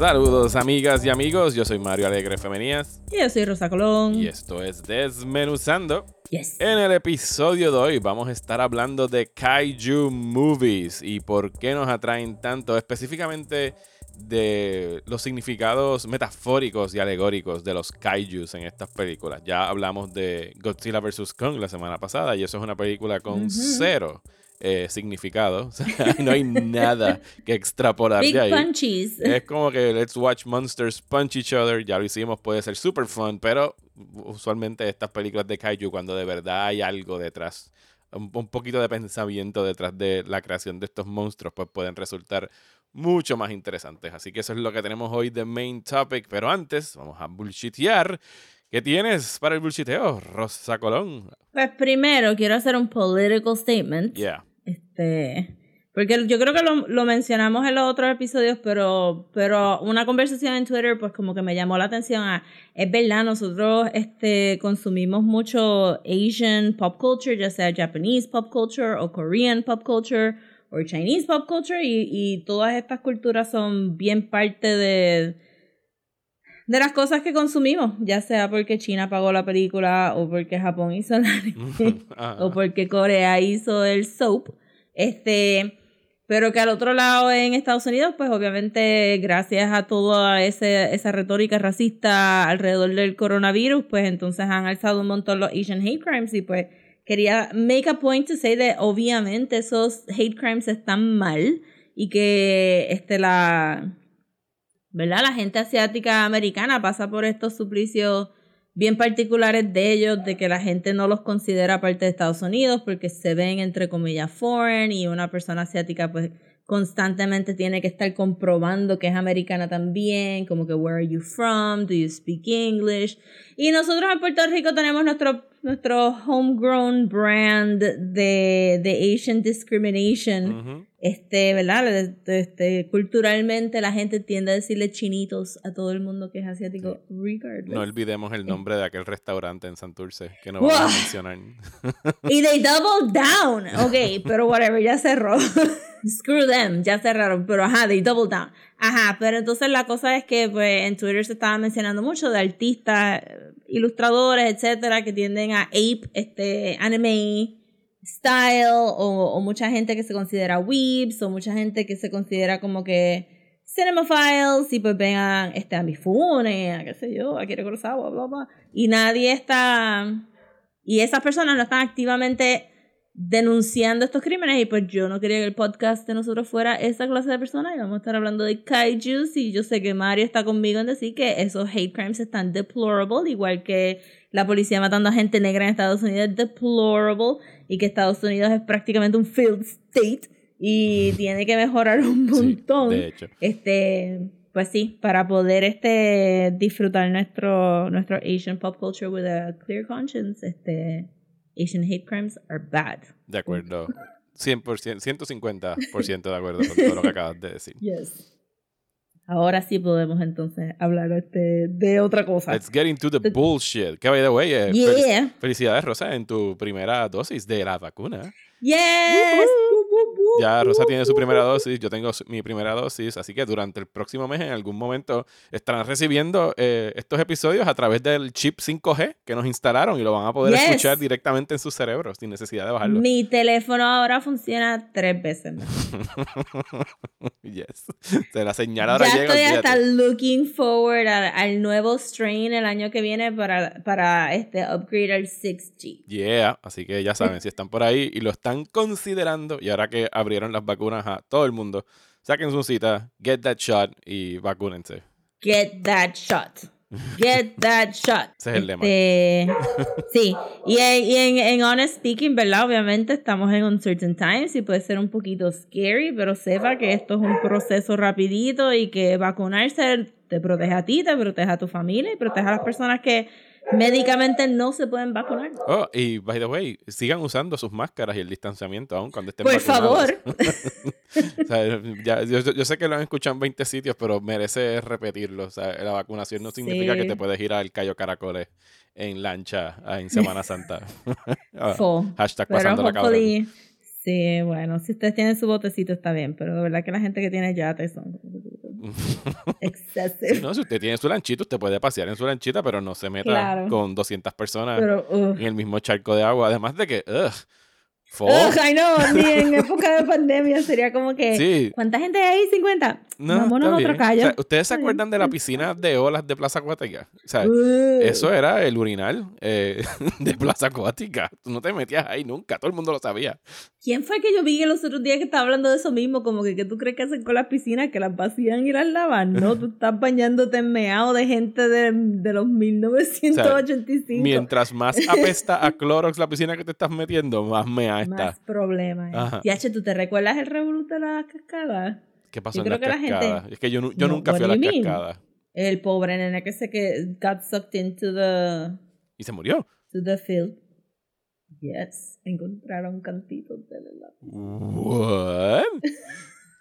Saludos amigas y amigos, yo soy Mario Alegre Femenías Y yo soy Rosa Colón. y esto es Desmenuzando. Yes. En el episodio de hoy vamos a estar hablando de Kaiju Movies y por qué nos atraen tanto, específicamente de los significados metafóricos y alegóricos de los kaijus en estas películas. Ya hablamos de Godzilla vs. Kong la semana pasada y eso es una película con cero eh, significado. O sea, no hay nada que extrapolar Big de ahí. punchies. Es como que let's watch monsters punch each other. Ya lo hicimos, puede ser super fun, pero usualmente estas películas de kaiju, cuando de verdad hay algo detrás, un, un poquito de pensamiento detrás de la creación de estos monstruos, pues pueden resultar mucho más interesantes. Así que eso es lo que tenemos hoy de main topic. Pero antes, vamos a bullshitear. ¿Qué tienes para el bullshiteo, Rosa Colón? Pues primero quiero hacer un political statement. Yeah. Este, porque yo creo que lo, lo mencionamos en los otros episodios, pero, pero una conversación en Twitter, pues como que me llamó la atención a, es verdad, nosotros este, consumimos mucho Asian pop culture, ya sea Japanese pop culture o Korean pop culture o Chinese pop culture, y, y todas estas culturas son bien parte de, de las cosas que consumimos, ya sea porque China pagó la película o porque Japón hizo el anime o porque Corea hizo el soap. Este, pero que al otro lado en Estados Unidos, pues obviamente gracias a toda ese, esa retórica racista alrededor del coronavirus, pues entonces han alzado un montón los Asian hate crimes y pues quería make a point to say that obviamente esos hate crimes están mal y que este la ¿verdad? La gente asiática americana pasa por estos suplicios bien particulares de ellos, de que la gente no los considera parte de Estados Unidos porque se ven entre comillas foreign y una persona asiática pues constantemente tiene que estar comprobando que es americana también, como que where are you from, do you speak English? Y nosotros en Puerto Rico tenemos nuestro nuestro homegrown brand de, de Asian discrimination Ujú. Este, ¿verdad? Este, culturalmente la gente tiende a decirle chinitos a todo el mundo que es asiático, regardless. No olvidemos el nombre de aquel restaurante en Santurce que no vamos a mencionar. Y they doubled down. Ok, pero whatever, ya cerró. Screw them, ya cerraron. Pero ajá, they doubled down. Ajá, pero entonces la cosa es que pues, en Twitter se estaba mencionando mucho de artistas, eh, ilustradores, etcétera, que tienden a ape este anime style o, mucha gente que se considera weebs o mucha gente que se considera como que cinemaphiles y pues vengan este, a Mifune, a qué sé yo, a bla, bla. Y nadie está... Y esas personas no están activamente denunciando estos crímenes y pues yo no quería que el podcast de nosotros fuera esa clase de personas y vamos a estar hablando de kaijus y yo sé que Mario está conmigo en decir que esos hate crimes están deplorable igual que la policía matando a gente negra en Estados Unidos es deplorable y que Estados Unidos es prácticamente un field state y tiene que mejorar un Sí, montón de hecho. este pues sí para poder este disfrutar nuestro nuestro Asian pop culture with a clear conscience este Asian hate crimes are bad De acuerdo. 100%, 150% de acuerdo con todo lo que acabas de decir. yes ahora sí podemos entonces hablar este de otra cosa Let's get into the bullshit. Que by the way, eh, fel- yeah felicidades, Rosa, en tu primera dosis de la vacuna. yes woo, woo, Ya Rosa tiene su primera woo. dosis, yo tengo su- mi primera dosis, así que durante el próximo mes, en algún momento, estarán recibiendo eh, estos episodios a través del chip 5G que nos instalaron y lo van a poder Yes. escuchar directamente en sus cerebros sin necesidad de bajarlo. mi teléfono ahora funciona tres veces más. yes. Se la señal ahora ya llega. estoy hasta looking forward al, al nuevo strain el año que viene para, para este upgrade al 6G. Yeah, así que ya saben, si están por ahí y lo están considerando, y ahora que abrieron las vacunas a todo el mundo, saquen su cita, get that shot y vacúnense. Get that shot. Get that shot. Ese es el lema. Este, sí, y, en, y en, en Honest Speaking, ¿verdad? Obviamente estamos en uncertain times y puede ser un poquito scary, pero sepa que esto es un proceso rapidito y que vacunarse te protege a ti, te protege a tu familia y protege a las personas que médicamente no se pueden vacunar. Oh, y by the way, sigan usando sus máscaras y el distanciamiento aún cuando estén Por vacunados. favor. O sea, ya- yo, yo sé que lo han escuchado en 20 sitios, pero merece repetirlo. O sea, la vacunación no significa que te puedes ir al Cayo Caracoles en lancha en Semana Santa. Full. Hashtag pasando la cabrón. Sí, bueno, si ustedes tienen su botecito está bien, pero de verdad que la gente que tiene yates son excessive. No, si usted tiene su lanchito, usted puede pasear en su lanchita, pero no se meta Claro. con 200 personas Pero, en el mismo charco de agua. Además de que, ugh, I know, ni en época de pandemia sería como que. Sí. ¿Cuánta gente hay ahí? 50. No, Vámonos a otro callo. O sea, ¿Ustedes se acuerdan de la piscina de olas de Plaza Acuática? O sea, Ugh. eso era el urinal eh, de Plaza Acuática. Tú no te metías ahí nunca, todo el mundo lo sabía. ¿Quién fue que yo vi los otros días que estaba hablando de eso mismo? Como que, ¿qué tú crees que hacen con las piscinas? Que las vacían y las lavan. No, tú estás bañándote en meado de gente de, de los 1985. Mientras más apesta a Clorox la piscina que te estás metiendo, más mea está. Más problemas. Ajá. Yache, ¿tú te recuerdas el revoluto de las cascadas? ¿Qué pasó Yo en las creo que la gente- cascadas? Es que yo, nu- yo No, nunca fui a las cascadas. El pobre nene que se que got sucked into the, Y se murió. to the field. Yes. Encontraron cantitos de la What?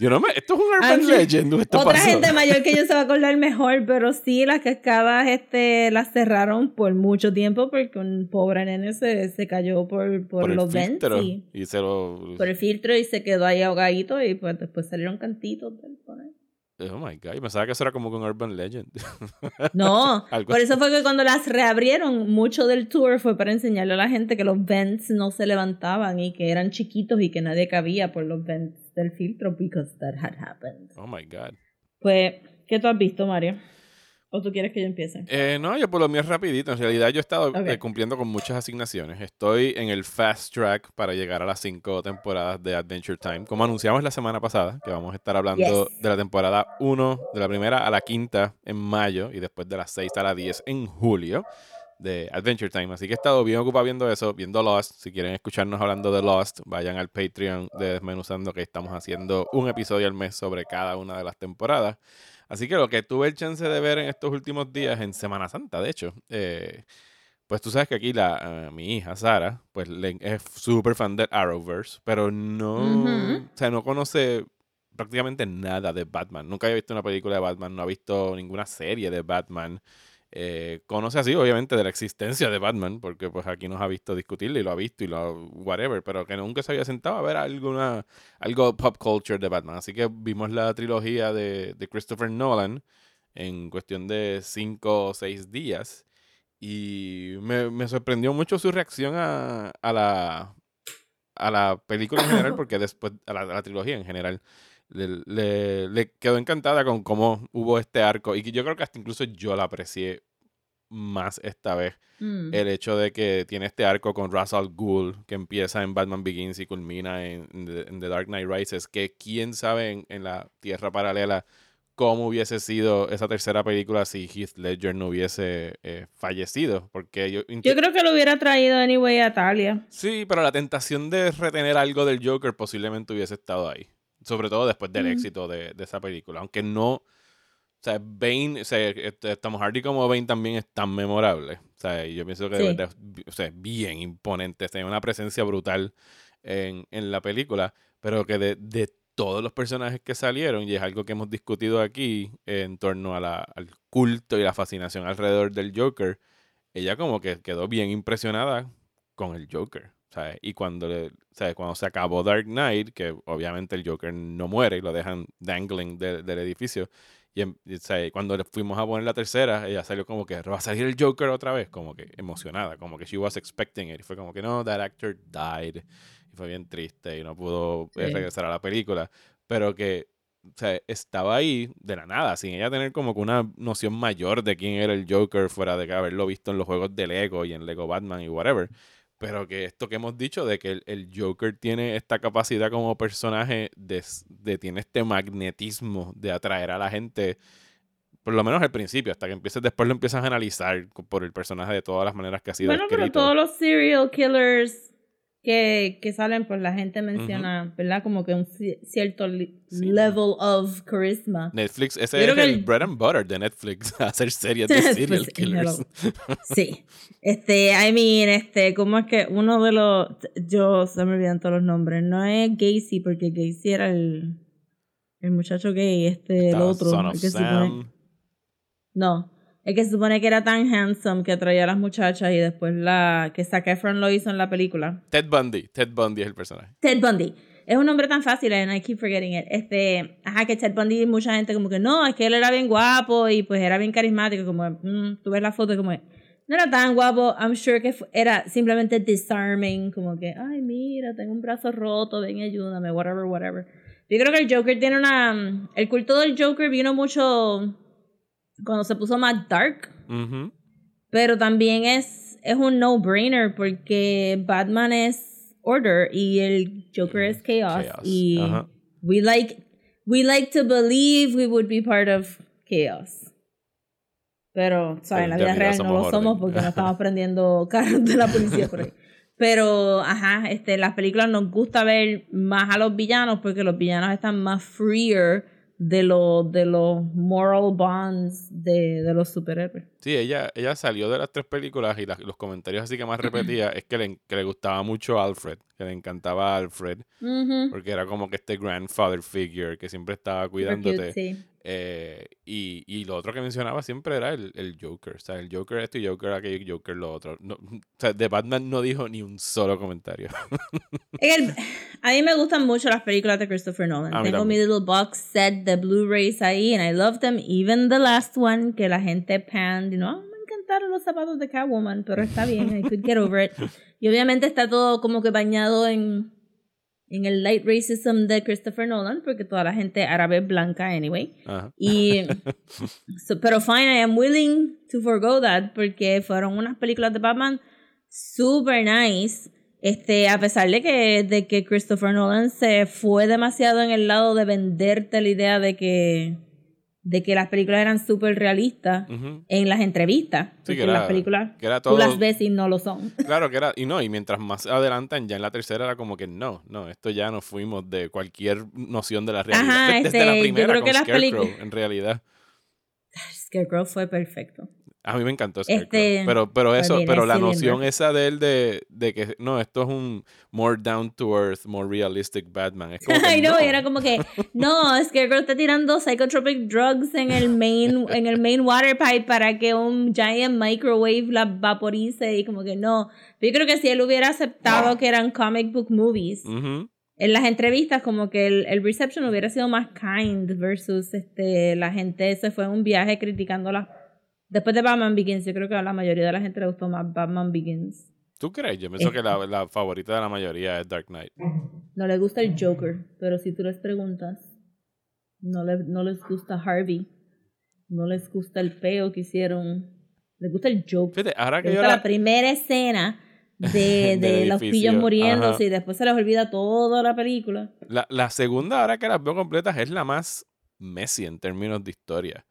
Yo no me. Esto es un urban legend. ¿o Esto Otra pasó? gente mayor que yo se va a acordar mejor, pero sí, las cascadas este, las cerraron por mucho tiempo porque un pobre nene se, se cayó por, por, los vents y- Y se lo. por el filtro y se quedó ahí ahogadito y pues después salieron cantitos del. Oh my god. Yo pensaba que eso era como un urban legend. No, por eso fue que cuando las reabrieron, mucho del tour fue para enseñarle a la gente que los vents no se levantaban y que eran chiquitos y que nadie cabía por los vents del filtro because that had happened. Oh my god. Pues, ¿qué tú has visto, Mario? ¿O tú quieres que yo empiece? Eh, no, yo por lo mío es rapidito. En realidad yo he estado Ok. eh, cumpliendo con muchas asignaciones. Estoy en el fast track para llegar a las cinco temporadas de Adventure Time. Como anunciamos la semana pasada, que vamos a estar hablando Yes. de la temporada 1, de la primera a la quinta en mayo y después de las 6 a la 10 en julio de Adventure Time. Así que he estado bien ocupado viendo eso, viendo Lost. Si quieren escucharnos hablando de Lost, vayan al Patreon de Desmenuzando que estamos haciendo un episodio al mes sobre cada una de las temporadas. Así que lo que tuve el chance de ver en estos últimos días, en Semana Santa, de hecho, eh, pues tú sabes que aquí la, eh, mi hija Sara, pues le- es súper fan del Arrowverse, pero no, Ujú. o sea, no conoce prácticamente nada de Batman. Nunca había visto una película de Batman, no ha visto ninguna serie de Batman. Eh, conoce así, obviamente, de la existencia de Batman, porque pues aquí nos ha visto discutirlo y lo ha visto y lo whatever, pero que nunca se había sentado a ver alguna, algo pop culture de Batman. Así que vimos la trilogía de, de Christopher Nolan en cuestión de cinco o seis días. Y me, me sorprendió mucho su reacción a, a la a la película en general, porque después, a la, a la trilogía en general, le, le- le quedó encantada con cómo hubo este arco. Y yo creo que hasta incluso yo la aprecié más esta vez. Mm. El hecho de que tiene este arco con Ra's al Ghul, que empieza en Batman Begins y culmina en, en The, en The Dark Knight Rises, que quién sabe en, en la Tierra Paralela cómo hubiese sido esa tercera película si Heath Ledger no hubiese eh, fallecido. Porque yo, Yo creo que lo hubiera traído anyway a Talia. Sí, pero la tentación de retener algo del Joker posiblemente hubiese estado ahí. Sobre todo después del Mm. éxito de, de esa película. Aunque no. O sea, Bane, o sea, este, Tom Hardy como Bane también es tan memorable. O sea, yo pienso que de verdad o sea, es bien imponente. Tiene una presencia brutal en, en la película. Pero que de, de todos los personajes que salieron, y es algo que hemos discutido aquí en torno a la- al culto y la fascinación alrededor del Joker, ella como que quedó bien impresionada con el Joker. ¿Sabes? Y cuando, le, ¿sabes? cuando se acabó Dark Knight, que obviamente el Joker no muere y lo dejan dangling de- del edificio, y, em- y, cuando le fuimos a poner la tercera, ella salió como que va a salir el Joker otra vez, como que emocionada, como que she was expecting it. Y fue como que no, that actor died. Y fue bien triste y no pudo eh, Sí. regresar a la película. Pero que o sea, estaba ahí de la nada, sin ella tener como que una noción mayor de quién era el Joker, fuera de que haberlo visto en los juegos de Lego y en Lego Batman y whatever. Pero que esto que hemos dicho de que el, el Joker tiene esta capacidad como personaje de, tiene este magnetismo de atraer a la gente, por lo menos al principio, hasta que empieces, después lo empiezas a analizar por el personaje de todas las maneras que ha sido Bueno, pero todos los serial killers que, que salen, pues la gente menciona, ¿verdad? Como que un ci- cierto level of charisma. Netflix, ese es el el- bread and butter de Netflix, hacer series de Pues, serial killers. Sí. Este, I mean, este, ¿cómo es que uno de los, yo se me olvidan todos los nombres, no es Gacy, porque Gacy era el, el muchacho gay, este, el otro, Son of el que se no, el que se supone que era tan handsome que atraía a las muchachas y después la, que Zac Efron lo hizo en la película. Ted Bundy. Ted Bundy es el personaje. Ted Bundy. Es un nombre tan fácil, and I keep forgetting it. Este, ajá, que Ted Bundy, mucha gente como que no, es que él era bien guapo y pues era bien carismático, como, mm, tú ves la foto como, no era tan guapo, I'm sure que era simplemente disarming, como que, ay, mira, tengo un brazo roto, ven y ayúdame, whatever, whatever. Yo creo que el Joker tiene una, el culto del Joker vino mucho cuando se puso más dark, Ujú. pero también es, es un no-brainer porque Batman es order y el Joker es chaos. Chaos, Y ajá. we like we like to believe we would be part of chaos. Pero, ¿sabes? En la vida real no lo somos porque no estamos prendiendo carros de la policía por ahí. Pero, ajá, este, las películas nos gusta ver más a los villanos porque los villanos están más freer de, los de los moral bonds de, de los superhéroes. Sí, ella, ella salió de las tres películas y las- los comentarios así que más repetía es que le, que le gustaba mucho Alfred, que le encantaba Alfred, Ujú. porque era como que este grandfather figure que siempre estaba cuidándote. cute, sí. Eh, y, y lo otro que mencionaba siempre era el, el Joker. O sea, el Joker esto y Joker aquello, Joker lo otro. No, o sea, de Batman no dijo ni un solo comentario. En el- a mí me gustan mucho las películas de Christopher Nolan. Tengo mi little box set de Blu-rays ahí, and I love them. Even the last one, que la gente panned, no, "Ah, me encantaron los zapatos de Catwoman, pero está bien, I could get over it. Y obviamente está todo como que bañado en, en el light racism de Christopher Nolan, porque toda la gente árabe es blanca anyway. Ajá. Y, so- pero fine, I am willing to forgo that porque fueron unas películas de Batman super nice. Este, a pesar de que, de que Christopher Nolan se fue demasiado en el lado de venderte la idea de que, de que las películas eran súper realistas en las entrevistas. Sí, que porque las era- películas que era tú las ves y no lo son. Claro que era, y no, y mientras más adelantan, ya en la tercera era como que no, no, esto ya nos fuimos de cualquier noción de la realidad. Ajá, Desde este, la yo primera con las Scarecrow, en realidad. Scarecrow fue perfecto. A mí me encantó Scarecrow. Este, pero, pero pues eso, mira, pero la Cillian noción esa de él de, de que no, esto es un more down to earth, more realistic Batman. Es como que Ay, no, no. era como que, no, Scarecrow está tirando psychotropic drugs en el main, en el main water pipe para que un giant microwave la vaporice y como que no. Yo creo que si él hubiera aceptado que eran comic book movies, Ujú. en las entrevistas como que el, el reception hubiera sido más kind versus este la gente se fue en un viaje criticando las... Después de Batman Begins, yo creo que a la mayoría de la gente le gustó más Batman Begins. ¿Tú crees? Yo pienso que Este. la, la favorita de la mayoría es Dark Knight. No le gusta el Joker, pero si tú les preguntas, no, le- no les gusta Harvey, no les gusta el peo que hicieron, les gusta el Joker. Fíjate, ahora Les que yo la la, primera escena de, Del de los pillos muriéndose ajá. y después se les olvida toda la película. la, la segunda, ahora que las veo completas, es la más messy en términos de historia.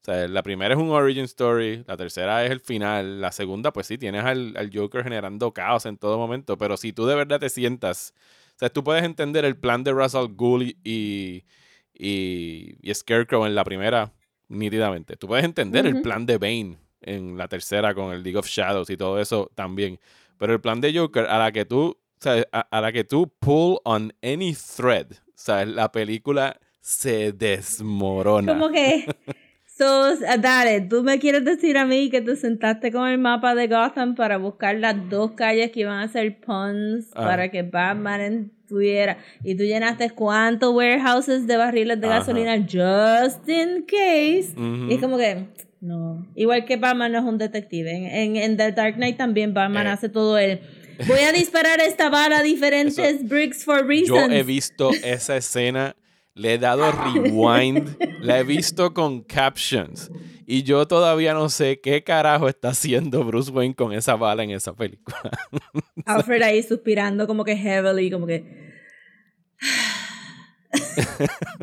O sea, la primera es un origin story, la tercera es el final, la segunda, pues sí, tienes al, al Joker generando caos en todo momento, pero si tú de verdad te sientas, o sea, tú puedes entender el plan de Russell Gould y, y, y Scarecrow en la primera, nítidamente. Tú puedes entender el Ujú. plan de Bane en la tercera con el League of Shadows y todo eso también. Pero el plan de Joker, a la que tú, ¿sabes? A, a la que tú pull on any thread, ¿sabes? La película se desmorona. Como que... So, dale, tú me quieres decir a mí que te sentaste con el mapa de Gotham para buscar las dos calles que iban a ser puns Ajá. para que Batman estuviera y tú llenaste cuántos warehouses de barriles de Ajá. gasolina just in case. Ujú. Y es como que, no. Igual que Batman no es un detective. En, en, en The Dark Knight también Batman Eh. hace todo el. Voy a disparar esta bala a diferentes bricks for Yo reasons. he visto esa escena, le he dado rewind, la he visto con captions. Y yo todavía no sé qué carajo está haciendo Bruce Wayne con esa bala en esa película. Alfred ahí suspirando como que heavily, como que...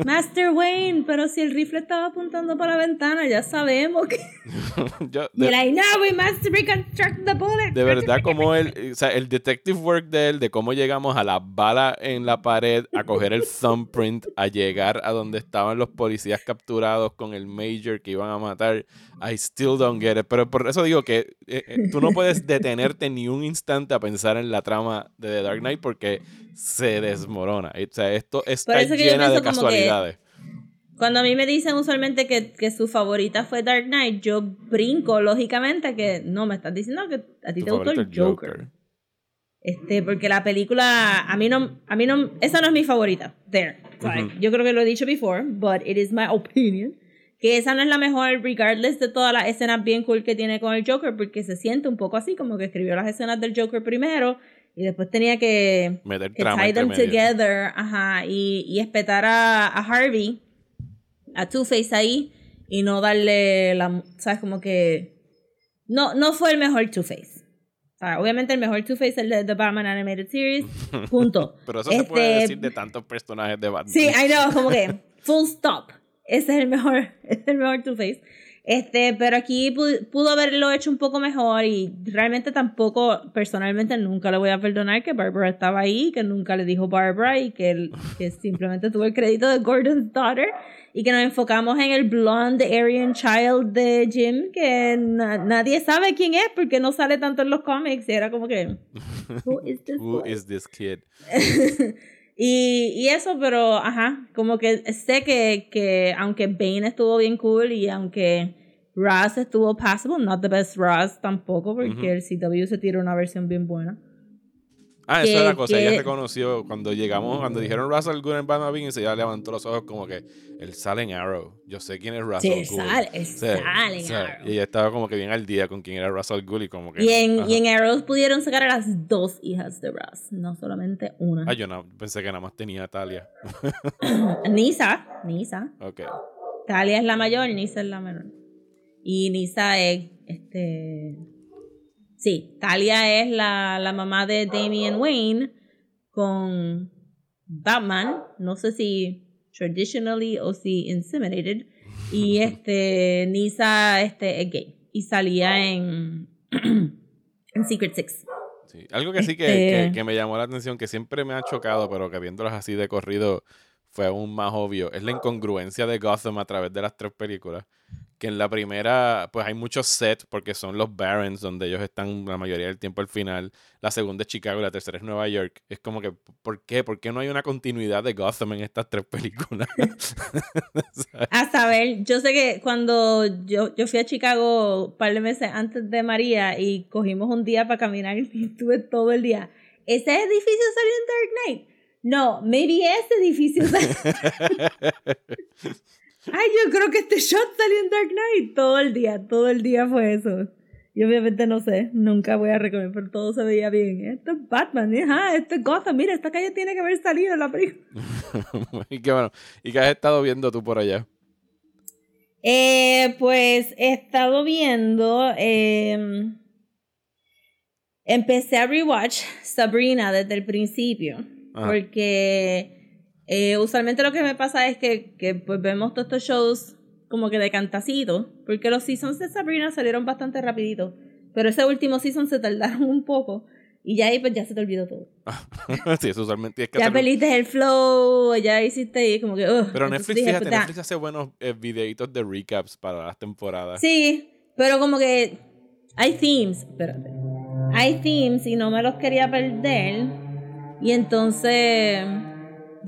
Master Wayne, pero si el rifle estaba apuntando para la ventana, ya sabemos que. Yo- Y de, like, no, we must reconstruct the bullet. de verdad, como el, o sea, el detective work de él, de cómo llegamos a la bala en la pared, a coger el thumbprint, a llegar a donde estaban los policías capturados con el major que iban a matar. I still don't get it. Pero por eso digo que eh, eh, tú no puedes detenerte ni un instante a pensar en la trama de The Dark Knight porque se desmorona. O sea, esto está llena de casualidades. Cuando a mí me dicen usualmente que, que su favorita fue Dark Knight, yo brinco lógicamente que no me estás diciendo que a ti Tu te gustó el Joker. Este, porque la película a mí no a mí no esa no es mi favorita. There. Ujú. Yo creo que lo he dicho before, but it is my opinion. Que esa no es la mejor, regardless de todas las escenas bien cool que tiene con el Joker, porque se siente un poco así, como que escribió las escenas del Joker primero y después tenía que, Meter que tie them together, ajá, y, y espetar a, a Harvey, a Two-Face ahí, y no darle la, sabes, como que, no, no fue el mejor Two-Face. O sea, obviamente el mejor Two-Face es el de The Batman Animated Series, punto. Pero eso se puede Este, decir de tantos personajes de Batman. Sí, I know, como que full stop. Ese es el mejor, ese es el mejor Two-Face. Este, pero aquí pudo, pudo haberlo hecho un poco mejor y realmente tampoco, personalmente nunca le voy a perdonar que Barbara estaba ahí, que nunca le dijo Barbara y que, él- que simplemente tuvo el crédito de Gordon's daughter y que nos enfocamos en el blonde Aryan Child de Jim, que na- nadie sabe quién es porque no sale tanto en los cómics y era como que, who is this Who boy? is this kid? y, y eso, pero, ajá, como que sé que, que aunque Bane estuvo bien cool y aunque Ross estuvo passable, not the best Ross tampoco, porque Ujú. el CW se tiró una versión bien buena. Ah, eso que- es la cosa. Ella que- reconoció cuando llegamos, cuando dijeron Russell Gould en Batman Begins, ella levantó los ojos como que él sale en Arrow. Yo sé quién es Russell Sí, Gould. sale, sale en Arrow. Y ella estaba como que bien al día con quién era Russell Gould y como que. Y en, y en Arrows pudieron sacar a las dos hijas de Ross, no solamente una. Ah, yo no, pensé que nada más tenía a Talia. Nisa, Nisa. Ok. Talia es la mayor, Nisa es la menor. Y Nisa es, este... Sí, Talia es la, la mamá de Damian Wayne con Batman. No sé si traditionally o si inseminated. Y este, Nisa este, es gay. Y salía en, en Secret Six. Sí. Algo que sí que, Este- que- que me llamó la atención, que siempre me ha chocado, pero que viéndolas así de corrido fue aún más obvio, es la incongruencia de Gotham a través de las tres películas. Que en la primera, pues hay muchos sets porque son los Barons, donde ellos están la mayoría del tiempo al final. La segunda es Chicago y la tercera es Nueva York. Es como que, ¿por qué? ¿Por qué no hay una continuidad de Gotham en estas tres películas? A saber, yo sé que cuando yo, yo fui a Chicago un par de meses antes de María y cogimos un día para caminar y estuve todo el día. ¿Ese edificio salió en Dark Knight? No, maybe ese edificio salió. Ay, yo creo que este shot salió en Dark Knight. Todo el día, todo el día fue eso. Y obviamente no sé, nunca voy a reconocer, pero todo se veía bien. Esto es Batman, ajá, esto es Gotham. Mira, esta calle tiene que haber salido en la película. y que bueno, ¿y qué has estado viendo tú por allá? Eh, pues he estado viendo. eh, empecé a rewatch Sabrina desde el principio. Porque eh, usualmente lo que me pasa es que, que pues vemos todos estos shows como que de cantacito. Porque los seasons de Sabrina salieron bastante rapidito. Pero ese último season se tardaron un poco. Y ya ahí pues ya se te olvidó todo. sí, eso usualmente tienes que Ya perdiste el flow, ya hiciste y como que... Pero Netflix, fíjate, pues, Netflix hace buenos eh, videitos de recaps para las temporadas. Sí, pero como que hay themes, espérate. Hay themes y no me los quería perder. Y entonces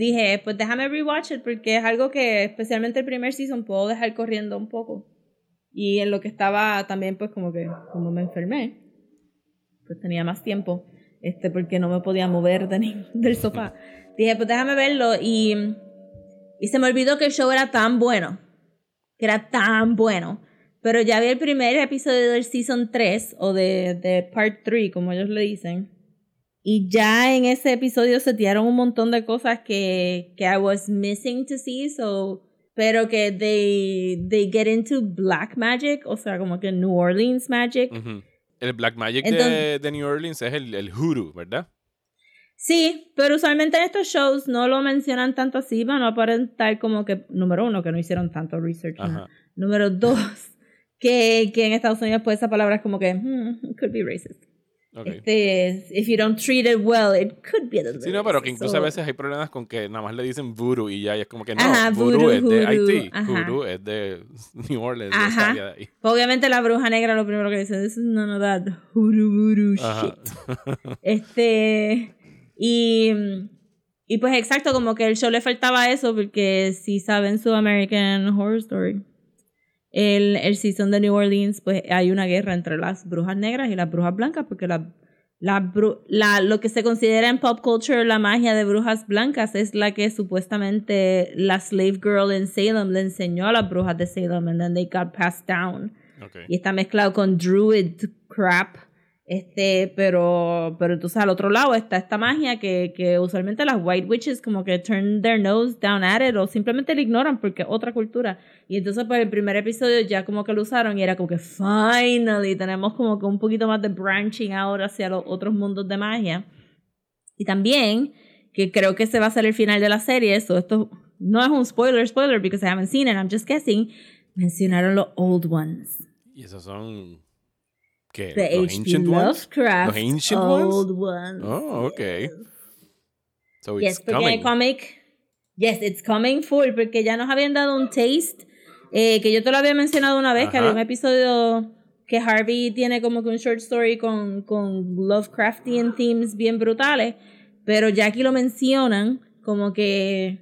dije, pues déjame rewatch it porque es algo que especialmente el primer season puedo dejar corriendo un poco. Y en lo que estaba también pues como que como me enfermé, pues tenía más tiempo, este porque no me podía mover de ni- del sofá. Dije, pues déjame verlo y y se me olvidó que el show era tan bueno, que era tan bueno. Pero ya vi el primer episodio del Season 3 o de, de Part 3, como ellos le dicen. Y ya en ese episodio se tiraron un montón de cosas que, que I was missing to see, so, pero que they, they get into black magic, o sea, como que New Orleans magic. El Black Magic de, Entonces- de New Orleans es el, el hoodoo, ¿verdad? Sí, pero usualmente en estos shows no lo mencionan tanto así para no aparentar como que, número uno, que no hicieron tanto research. Número dos, que, que en Estados Unidos pues esa palabra es como que, hmm, could be racist. Ok. Este, if you don't treat it well, it could be a little Sí, no, pero que incluso So- a veces hay problemas con que nada más le dicen voodoo y ya, y es como que no, Ajá, voodoo, voodoo, es de Haití, voodoo es de New Orleans, Ajá. de ahí. Obviamente la bruja negra lo primero que dice, this is none of that hoodoo voodoo Ajá. shit. Este, y, y pues exacto, como que el show le faltaba eso, porque si saben su American Horror Story, el, el season de New Orleans, pues hay una guerra entre las brujas negras y las brujas blancas, porque la, la, la, lo que se considera en pop culture la magia de brujas blancas es la que supuestamente la slave girl en Salem le enseñó a las brujas de Salem, and then they got passed down Ok. y está mezclado con druid crap. Este, pero, pero entonces al otro lado está esta magia que, que usualmente las white witches como que turn their nose down at it o simplemente la ignoran porque es otra cultura. Y entonces pues el primer episodio ya como que lo usaron y era como que finally tenemos como que un poquito más de branching ahora hacia los otros mundos de magia. Y también, que creo que ese va a ser el final de la serie, eso esto no es un spoiler, spoiler, because I haven't seen it, I'm just guessing, mencionaron los old ones. Y esos son. ¿Qué? The ¿Los H.P. ancient ones? Lovecraft ¿Los ancient ones? old ones. Oh, ok. So it's Yes, en el coming. comic, yes, it's coming full, porque ya nos habían dado un taste, eh, que yo te lo había mencionado una vez, que Ajá. había un episodio que Harvey tiene como que un short story con, con Lovecraftian themes bien brutales, pero ya aquí lo mencionan como que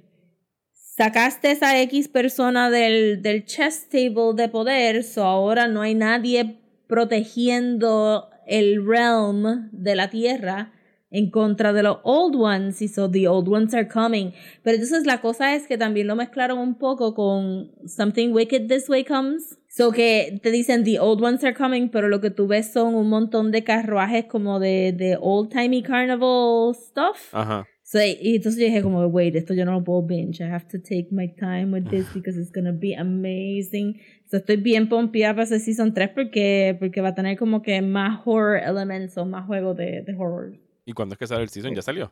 sacaste esa X persona del, del chess table de poder, so ahora no hay nadie protegiendo el realm de la tierra en contra de los old ones y so the old ones are coming. Pero entonces la cosa es que también lo mezclaron un poco con Something Wicked This Way Comes. So que te dicen the old ones are coming, pero lo que tú ves son un montón de carruajes como de, de old timey carnival stuff. Ajá. So, y entonces yo dije como, wait, esto yo no lo puedo binge. I have to take my time with this because it's gonna be amazing. So estoy bien pompeada para ese season 3 porque, porque va a tener como que más horror elements o más juegos de, de horror. ¿Y cuándo es que sale el season? ¿Ya salió?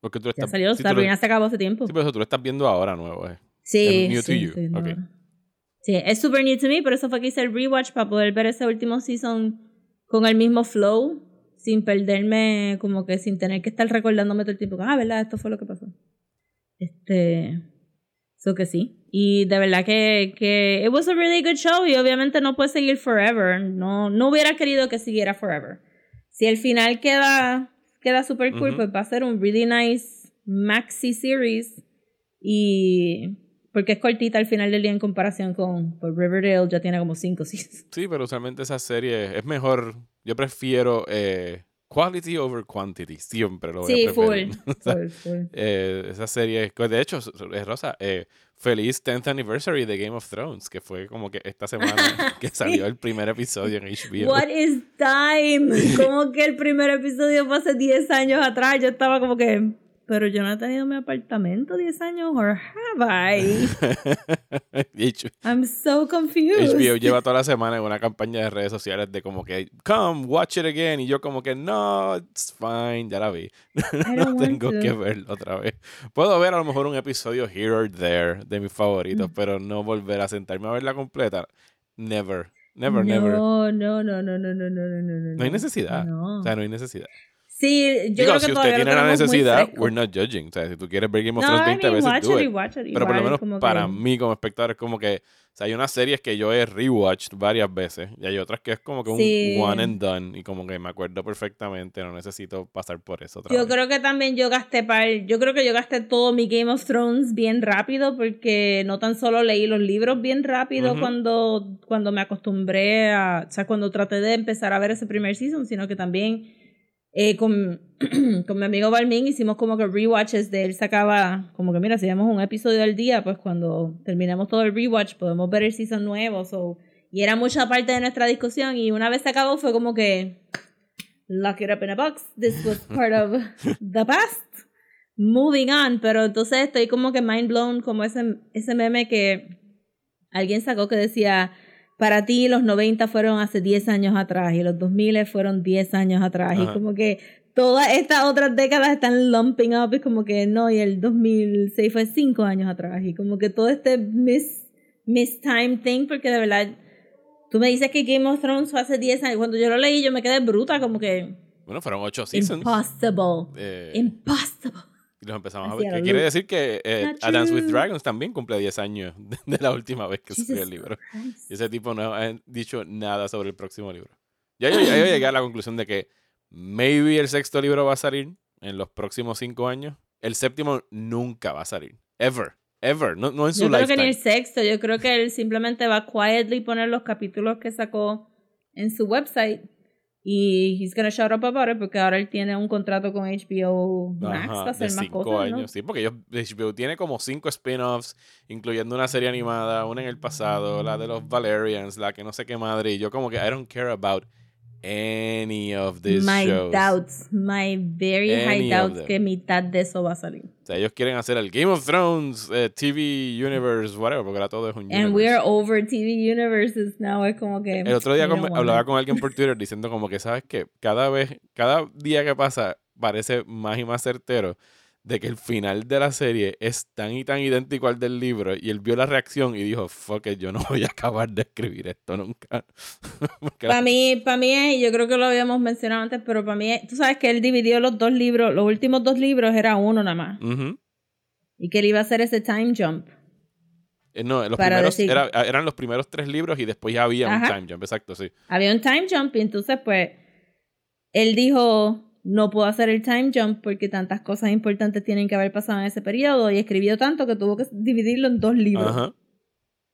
Porque tú Ya estás, salió, sí, tú se acabó hace tiempo. sí, pero eso tú lo estás viendo ahora nuevo, eh. Sí, es new to sí, you. sí, es super new to me, por eso fue que hice el rewatch para poder ver ese último season con el mismo flow, sin perderme, como que sin tener que estar recordándome todo el tiempo, ah, ¿verdad? Esto fue lo que pasó. Este, eso que sí. Y de verdad que, que it was a really good show y obviamente no puede seguir forever. No, no hubiera querido que siguiera forever. Si el final queda, queda super cool, Ujú. pues va a ser un really nice maxi series y porque es cortita al final del día en comparación con pues, Riverdale ya tiene como cinco seasons. Sí, pero usualmente esa serie es mejor. Yo prefiero eh, quality over quantity. Siempre lo voy Sí, a full, preferir. Sea, full, full. eh, esa serie, que de hecho, Rosa, eh, feliz 10th anniversary de Game of Thrones, que fue como que esta semana que salió el primer episodio en HBO. What is time? Como que el primer episodio fue hace 10 años atrás. Yo estaba como que, pero yo no he tenido mi apartamento 10 años, or have I? I'm so confused. HBO lleva toda la semana en una campaña de redes sociales de como que, come, watch it again. Y yo como que, no, it's fine, ya la vi. No tengo to. que verlo otra vez. Puedo ver a lo mejor un episodio here or there de mis Mm. favoritos, pero no volver a sentarme a verla completa. Never, never, no, never. No, no, no, no, no, no, no, no, No hay necesidad. No. O sea, no hay necesidad. Sí, yo Digo, creo que si usted tiene la necesidad, we're not judging. O sea, si tú quieres ver Game of No, Thrones I 20 mean, veces, watch it it. watch it. Pero por lo igual, menos para que- mí como espectador es como que, o sea, hay unas series que yo he rewatched varias veces y hay otras que es como que un Sí. one and done y como que me acuerdo perfectamente, no necesito pasar por eso otra Yo vez. creo que también yo gasté par, yo creo que yo gasté todo mi Game of Thrones bien rápido porque no tan solo leí los libros bien rápido Ujú. cuando, cuando me acostumbré a, o sea, cuando traté de empezar a ver ese primer season, sino que también eh, con, con mi amigo Balmin hicimos como que rewatches de él sacaba, como que mira, si vemos un episodio al día, pues cuando terminemos todo el rewatch podemos ver el season nuevo, so, y era mucha parte de nuestra discusión y una vez se acabó fue como que lock it up in a box. This was part of the past. Moving on. Pero entonces estoy como que mind blown, como ese, ese meme que alguien sacó que decía para ti los 90 fueron hace 10 años atrás y los 2000 fueron 10 años atrás y Ajá. como que todas estas otras décadas están lumping up y como que no, y el 2006 fue 5 años atrás y como que todo este miss, miss time thing porque de verdad tú me dices que Game of Thrones fue hace 10 años, cuando yo lo leí yo me quedé bruta como que Bueno, fueron ocho seasons. impossible, Eh, impossible. Y los empezamos a ver. Que quiere decir que eh, A Dance with. Dragons también cumple 10 años de, de la última vez que escribió el libro. Christ. Y ese tipo no ha dicho nada sobre el próximo libro. Ya yo, yo llegué a la conclusión de que maybe el sexto libro va a salir en los próximos cinco años. El séptimo nunca va a salir. Ever. Ever. No, no en su Yo creo que ni lifetime. el sexto, yo creo que él simplemente va a quietly poner los capítulos que sacó en su website y he's gonna shut up about it porque ahora él tiene un contrato con HBO Max Ajá, para hacer de más cinco cosas, años. ¿no? Sí, porque ellos, HBO tiene como cinco spin-offs, incluyendo una serie animada, una en el pasado, la de los Valerians, la que no sé qué madre. Y yo como que I don't care about any of these My shows. doubts, my very Any high doubts que mitad de eso va a salir. O sea, ellos quieren hacer el Game of Thrones, eh, TV Universe, whatever, porque ahora todo es un And universe. we're over TV universes now, es como que... El otro día con- hablaba con alguien por Twitter diciendo como que, ¿sabes qué? Cada vez, cada día que pasa parece más y más certero de que el final de la serie es tan y tan idéntico al del libro y él vio la reacción y dijo, fuck it, yo no voy a acabar de escribir esto nunca. La- Para mí, para mí es, yo creo que lo habíamos mencionado antes, pero para mí, es- tú sabes que él dividió los dos libros, los últimos dos libros era uno nada más. Y que él iba a hacer ese time jump. Eh, no, los primeros, decir- era- eran los primeros tres libros y después ya había un time jump, exacto, sí. Había un time jump y entonces pues él dijo, no puedo hacer el time jump porque tantas cosas importantes tienen que haber pasado en ese periodo y escribió tanto que tuvo que dividirlo en dos libros. Ajá.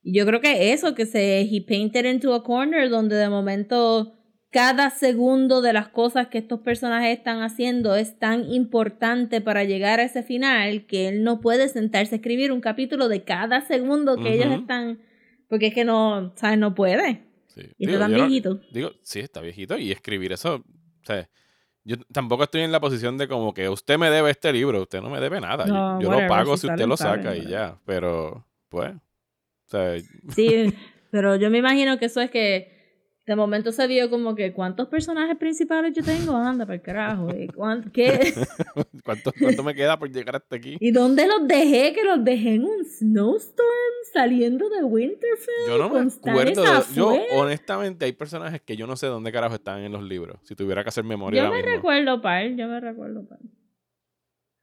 Y yo creo que eso, que se, he painted into a corner donde de momento cada segundo de las cosas que estos personajes están haciendo es tan importante para llegar a ese final que él no puede sentarse a escribir un capítulo de cada segundo que ellos Ujú. están, porque es que no, ¿sabes? No puede. sí. Y Digo, está tan no- viejito. Digo, sí, está viejito y escribir eso, sea, yo tampoco estoy en la posición de como que usted me debe este libro, usted no me debe nada. Yo- No, yo, lo whatever, pago si si usted lo saca y ya, pero pues, o sea, Sí, pero yo me imagino que eso es que de momento se vio como que ¿cuántos personajes principales yo tengo? Anda, para el carajo. ¿y cuán- ¿Qué? ¿cuánto, cuánto me queda por llegar hasta aquí? ¿Y dónde los dejé? Que los dejé en un snowstorm saliendo de Winterfell. Yo no me acuerdo, de- yo honestamente hay personajes que yo no sé dónde carajo están en los libros, si tuviera que hacer memoria Yo me mismo. recuerdo, par, yo me recuerdo, par.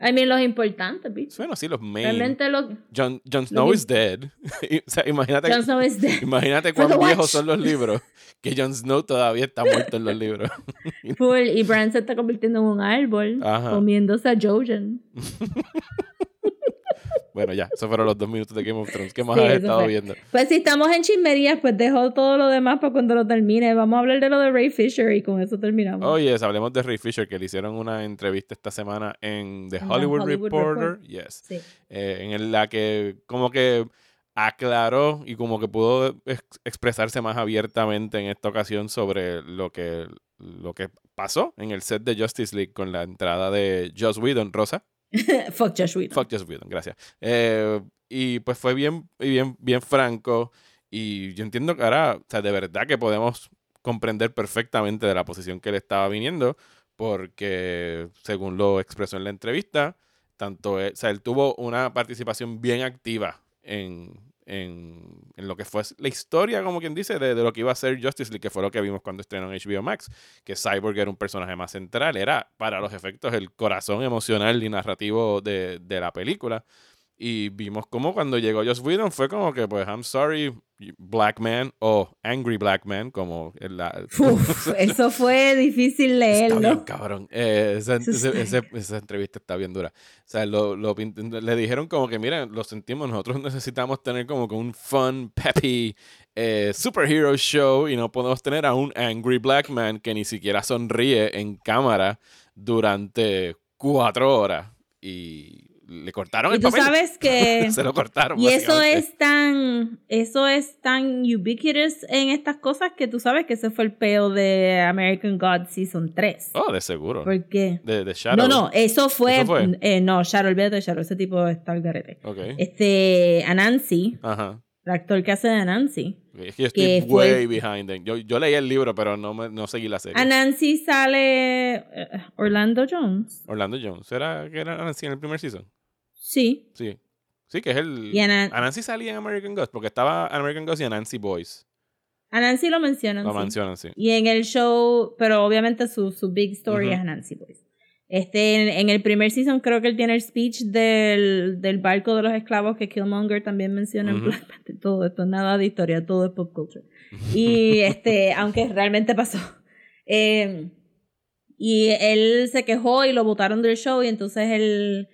I mean, los importantes, bitch. Bueno, sí, los main. Realmente los... Jon Snow que- is dead. O sea, imagínate, Jon Snow is dead. imagínate cuán viejos son los libros, que Jon Snow todavía está muerto en los libros. Full, y Bran se está convirtiendo en un árbol, Ajá. comiéndose a Jojen. Bueno, ya, esos fueron los dos minutos de Game of Thrones. ¿Qué más Sí, has estado fue. viendo? Pues si estamos en chismerías, pues dejo todo lo demás para cuando lo termine. Vamos a hablar de lo de Ray Fisher y con eso terminamos. Oye, hablemos de Ray Fisher, que le hicieron una entrevista esta semana en The Hollywood, Hollywood Reporter. Report. Yes. Sí. Eh, en la que como que aclaró y como que pudo ex- expresarse más abiertamente en esta ocasión sobre lo que, lo que pasó en el set de Justice League con la entrada de Joss Whedon, Rosa. Fuck Josh. Fuck Whedon, gracias. Eh, y pues fue bien, bien, bien franco. Y yo entiendo que ahora, o sea, de verdad que podemos comprender perfectamente de la posición que él estaba viniendo, porque según lo expresó en la entrevista, tanto él, o sea, él tuvo una participación bien activa en, en, en lo que fue la historia, como quien dice, de, de lo que iba a ser Justice League, que fue lo que vimos cuando estrenó en HBO Max, que Cyborg era un personaje más central, era para los efectos el corazón emocional y narrativo de, de la película. Y vimos como cuando llegó Joss Whedon fue como que, pues, I'm sorry, Black Man o Angry Black Man, como la... Uf, eso fue difícil Está bien, leerlo. cabrón. Eh, esa, ese- ese- esa entrevista está bien dura. O sea, lo, lo le dijeron como que, miren, lo sentimos, nosotros necesitamos tener como que un fun, peppy eh, superhero show y no podemos tener a un angry black man que ni siquiera sonríe en cámara durante cuatro horas. Y le cortaron Y el tú papel. sabes que... Se lo cortaron. Y eso es tan, eso es tan ubiquitous en estas cosas que tú sabes que ese fue el peo de American God Season 3. Oh, de seguro. ¿Por qué? De, de Shadow. No, no, eso fue, ¿Eso fue? eh, no, Shadow, olvídate de Shadow, ese tipo está al garete. Ok. Este, Anansi, Ajá. el actor que hace de. Es que yo estoy Que fue- way behind it. Yo, yo leí el libro, pero no, me, no seguí la serie. A Nancy sale eh, Orlando Jones. Orlando Jones. ¿Era que era Nancy en el primer season? Sí. Sí. Sí, que es el... Y Ana- Anansi salía en American Ghost, porque estaba American Ghost y Anansi Boys. A Nancy lo mencionan. Lo sí. mencionan, sí. Y en el show, pero obviamente su, su big story Ujú. es Nancy Boyce. Este, en, en el primer season creo que él tiene el speech del, del barco de los esclavos que Killmonger también menciona en. Black Panther. Todo esto, nada de historia, todo es pop culture. Y este, aunque realmente pasó. Eh, y él se quejó y lo botaron del show y entonces él...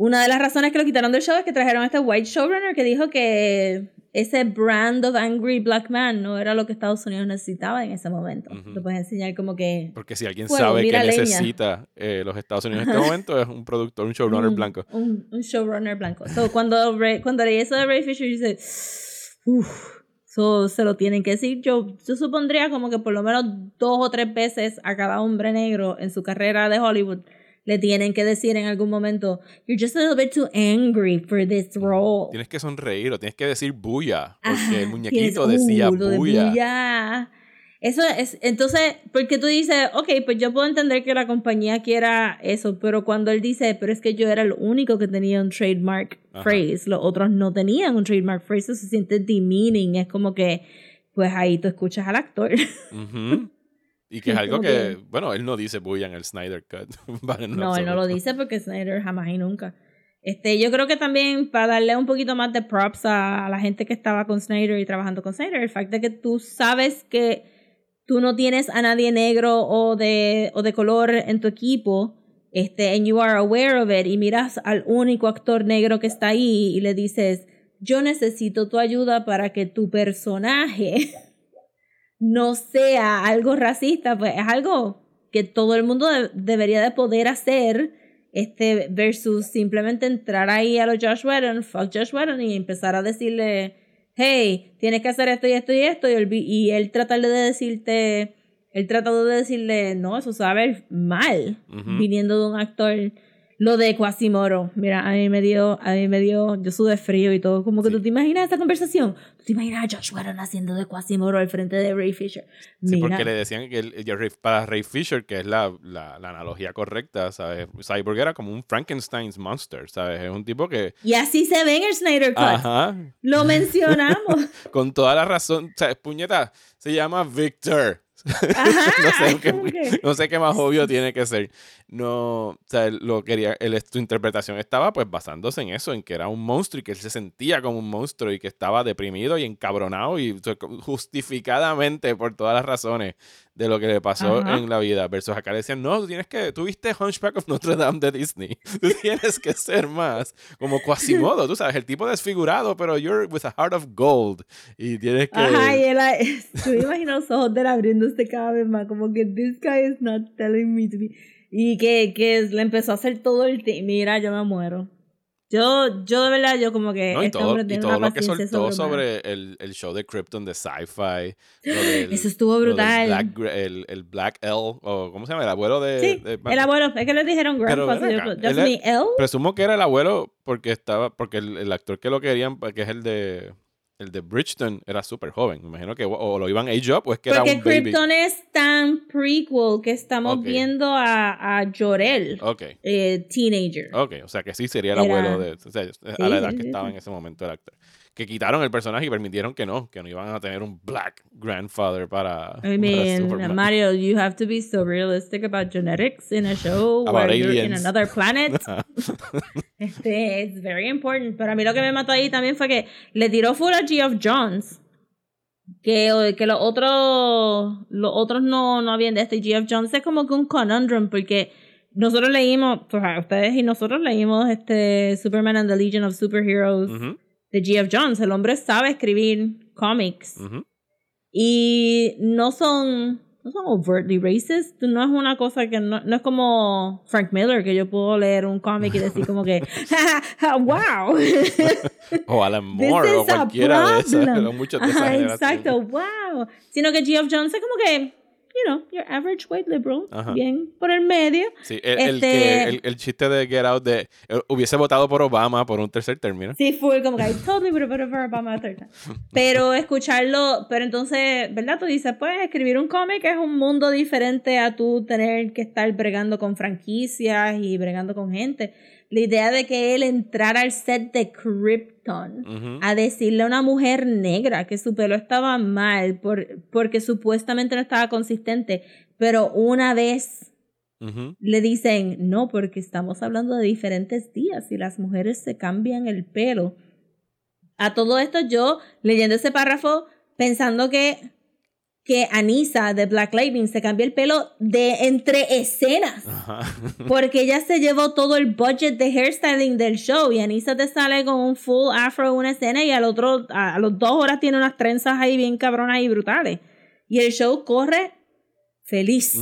Una de las razones que lo quitaron del show es que trajeron a este white showrunner que dijo que ese brand of angry black man no era lo que Estados Unidos necesitaba en ese momento. Ujú. Te puedes enseñar como que... Porque si alguien Fuego, sabe que leña. necesita eh, los Estados Unidos en este momento, es un productor, un showrunner un, blanco. Un, un showrunner blanco. So, cuando, Ray- cuando leí eso de Ray Fisher, dice, uff, so, se lo tienen que decir. Yo, yo supondría como que por lo menos dos o tres veces a cada hombre negro en su carrera de Hollywood le tienen que decir en algún momento, you're just a little bit too angry for this role. Tienes que sonreír o tienes que decir bulla, porque el muñequito tienes- decía uh, de bulla. bulla. Eso es, entonces, porque tú dices, ok, pues yo puedo entender que la compañía quiera eso, pero cuando él dice, pero es que yo era el único que tenía un trademark Ajá. phrase, los otros no tenían un trademark phrase, eso se siente demeaning, es como que, pues ahí tú escuchas al actor. Ujú. Y que es algo que, que- bueno, él no dice bulla en el Snyder Cut. Vale, No, él no lo dice porque Snyder jamás y nunca. Este, yo creo que también para darle un poquito más de props a, a la gente que estaba con Snyder y trabajando con Snyder, el facto de que tú sabes que tú no tienes a nadie negro o de, o de color en tu equipo, este, and you are aware of it, y miras al único actor negro que está ahí y le dices, yo necesito tu ayuda para que tu personaje no sea algo racista, pues es algo que todo el mundo de- debería de poder hacer, este, versus simplemente entrar ahí a los Josh Whedon, fuck Josh Whedon, y empezar a decirle, hey, tienes que hacer esto y esto y esto, y y él tratarle de decirte, él tratando de decirle, no, eso sabe mal, viniendo de un actor. Lo de Quasimodo, mira, a mí me dio, a mí me dio, yo sudé frío y todo, como que Sí. tú te imaginas esta conversación, tú te imaginas a Josh Whedon haciendo de Quasimodo al frente de Ray Fisher. Sí, Mira, porque le decían que el- para Ray Fisher, que es la, la, la analogía correcta, ¿sabes? Cyborg era como un Frankenstein's monster, ¿sabes? Es un tipo que... y así se ve en el Snyder Cut. Ajá. Lo mencionamos. Con toda la razón. ¿Sabes? Puñeta, se llama Victor. Ajá, no, sé es qué, como que- no sé qué más obvio tiene que ser. No, o sea, él lo quería, él, su interpretación estaba pues basándose en eso, en que era un monstruo y que él se sentía como un monstruo y que estaba deprimido y encabronado y justificadamente por todas las razones de lo que le pasó Ajá. en la vida. Versus acá le decían, no, tú tienes que, tú viste Hunchback of Notre Dame de Disney. Tú tienes que ser más como Quasimodo, tú sabes, el tipo desfigurado, pero you're with a heart of gold. Y tienes que... Ajá, y él, yo me imagino los ojos de él abriéndose cada vez más, como que this guy is not telling me to be. Y que, que le empezó a hacer todo el. Mira, yo me muero. Yo, yo de verdad, yo como que No, y este todo, y todo lo que soltó sobre el, el show de Krypton de Sci-Fi. Eso estuvo brutal. Black, el, el Black L, o ¿cómo se llama? El abuelo de... Sí, de- el abuelo, es que le dijeron grandpa. Presumo que era el abuelo porque estaba, porque el, el actor que lo querían, que es el de el de Bridgeton, era súper joven. Me imagino que o, o lo iban a age up o es que Porque era un baby. Krypton es tan prequel que estamos Ok. viendo a, a Jor-El, Ok, eh, teenager. ok. O sea que sí sería el Era- abuelo de... O sea, a la edad sí, que sí, estaba en ese momento el actor. Que quitaron el personaje y permitieron que no, que no iban a tener un Black Grandfather para, I para mean, Superman. Mario, you have to be so realistic about genetics in a show About where you're in aliens. another planet. Este, it's very important. Pero a mí lo que me mató ahí también fue que le tiró full a Geoff Jones. Que, que los otros, los otros no, no habían de este. Geoff Jones es como que un conundrum porque nosotros leímos, pues, a ustedes y nosotros leímos este Superman and the Legion of Superheroes Ujú, de Geoff Jones. El hombre sabe escribir cómics. Y no son, no son overtly racist. No es una cosa que no, no es como Frank Miller, que yo puedo leer un cómic y decir como que, "Ja, ja, wow. O Alan Moore o cualquiera de esas, pero muchos de esa Ajá, generación. Exacto, wow. Sino que Geoff Jones es como que, you know, your average white liberal, Ajá. bien por el medio. Sí, el, el Este- que, el, el chiste de Get Out de eh, hubiese votado por Obama por un tercer término. Sí, fue como que I totally would have voted for Obama a third time. Pero escucharlo, pero entonces, ¿verdad? Tú dices, pues escribir un cómic es un mundo diferente a tú tener que estar bregando con franquicias y bregando con gente. La idea de que él entrara al set de Krypton a decirle a una mujer negra que su pelo estaba mal por, porque supuestamente no estaba consistente, pero una vez le dicen, no, porque estamos hablando de diferentes días y las mujeres se cambian el pelo. A todo esto yo, leyendo ese párrafo, pensando que, que Anissa de Black Lightning se cambió el pelo de entre escenas. Ajá. Porque ella se llevó todo el budget de hairstyling del show y Anissa te sale con un full afro en una escena y al otro, a, a los dos horas tiene unas trenzas ahí bien cabronas y brutales. Y el show corre feliz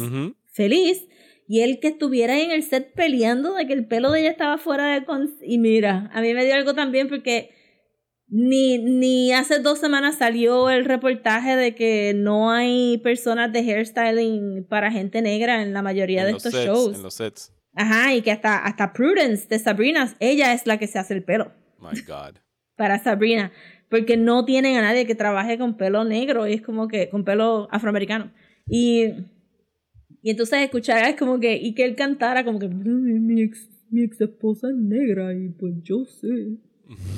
feliz y él que estuviera ahí en el set peleando de que el pelo de ella estaba fuera de con y mira, a mí me dio algo también porque ni, ni hace dos semanas salió el reportaje de que no hay personas de hairstyling para gente negra en la mayoría En de estos sets, shows. En los sets. Ajá, y que hasta, hasta Prudence de Sabrina, ella es la que se hace el pelo My God. para Sabrina, porque no tienen a nadie que trabaje con pelo negro, y es como que con pelo afroamericano. Y, y entonces escuchar es como que, y que él cantara como que, "Mm, mi ex, mi ex esposa es negra y pues yo sé.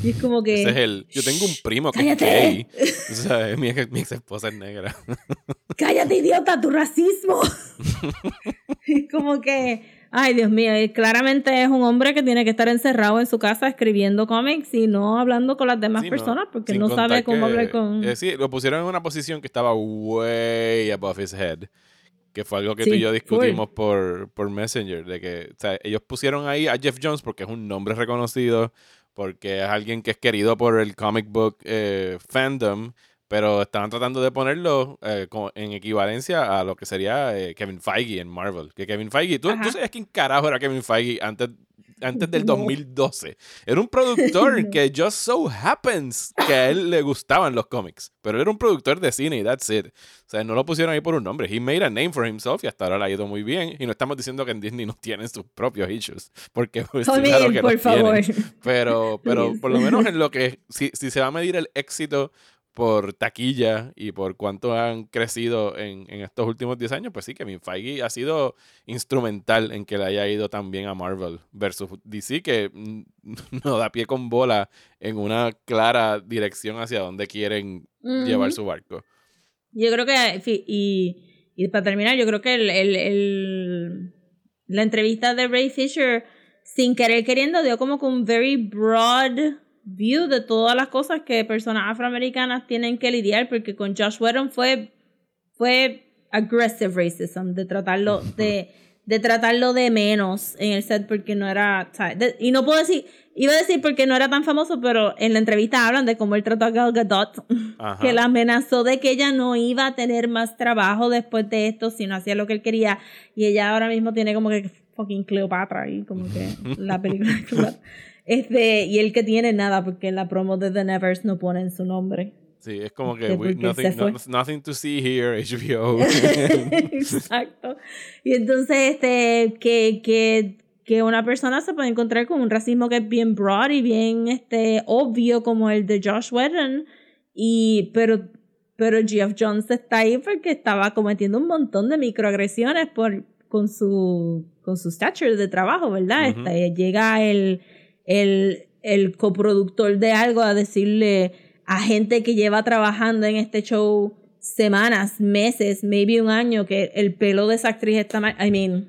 Y es como que... Ese es el. Yo tengo un primo que ¡Cállate! es gay. Mi, ex- mi ex esposa es negra. cállate idiota, tu racismo. es como que, ay Dios mío, claramente es un hombre que tiene que estar encerrado en su casa escribiendo cómics y no hablando con las demás Sí, ¿no? personas porque Sin no sabe cómo que- hablar con... eh, sí, lo pusieron en una posición que estaba way above his head. Que fue algo que tú Sí, y yo discutimos por, por Messenger. De que, o sea, ellos pusieron ahí a Jeff Jones porque es un nombre reconocido, porque es alguien que es querido por el comic book eh, fandom, pero estaban tratando de ponerlo eh, en equivalencia a lo que sería eh, Kevin Feige en Marvel. Que Kevin Feige, ¿tú. ¿tú sabes quién carajo era Kevin Feige antes, antes del No. 2012? Era un productor que just so happens que a él le gustaban los cómics. Pero era un productor de cine y that's it. O sea, no lo pusieron ahí por un nombre. He made a name for himself y hasta ahora le ha ido muy bien. Y no estamos diciendo que en Disney no tienen sus propios issues. Porque pues, claro que por los tienen. favor. Pero, pero por lo menos en lo que, si, si se va a medir el éxito por taquilla y por cuánto han crecido en, en estos últimos 10 años, pues sí, Kevin Feige ha sido instrumental en que le haya ido tan bien a Marvel versus DC, que no da pie con bola en una clara dirección hacia donde quieren llevar su barco. Yo creo que, y, y para terminar, yo creo que el, el, el- la entrevista de Ray Fisher, sin querer queriendo, dio como que un very broad view de todas las cosas que personas afroamericanas tienen que lidiar, porque con Josh Whedon fue, fue aggressive racism, de tratarlo de, de tratarlo de menos en el set porque no era, de- y no puedo decir, iba a decir porque no era tan famoso, pero en la entrevista hablan de cómo él trató a Gal Gadot Ajá. que la amenazó de que ella no iba a tener más trabajo después de esto si no hacía lo que él quería. Y ella ahora mismo tiene como que fucking Cleopatra ahí, como que la película de Cleopatra. Este, y el que tiene nada, porque en la promo de The Nevers no ponen su nombre. Sí, es como que we- nothing, no- nothing to see here, HBO. Exacto. Y entonces, este, que, que, que una persona se puede encontrar con un racismo que es bien broad y bien este, obvio como el de Josh Whedon. Y, pero, pero Geoff Jones está ahí porque estaba cometiendo un montón de microagresiones por, con su, con su stature de trabajo, ¿verdad? Ujú. Este, llega el, el, el coproductor de algo a decirle a gente que lleva trabajando en este show semanas, meses, maybe un año, que el pelo de esa actriz está mal. I mean,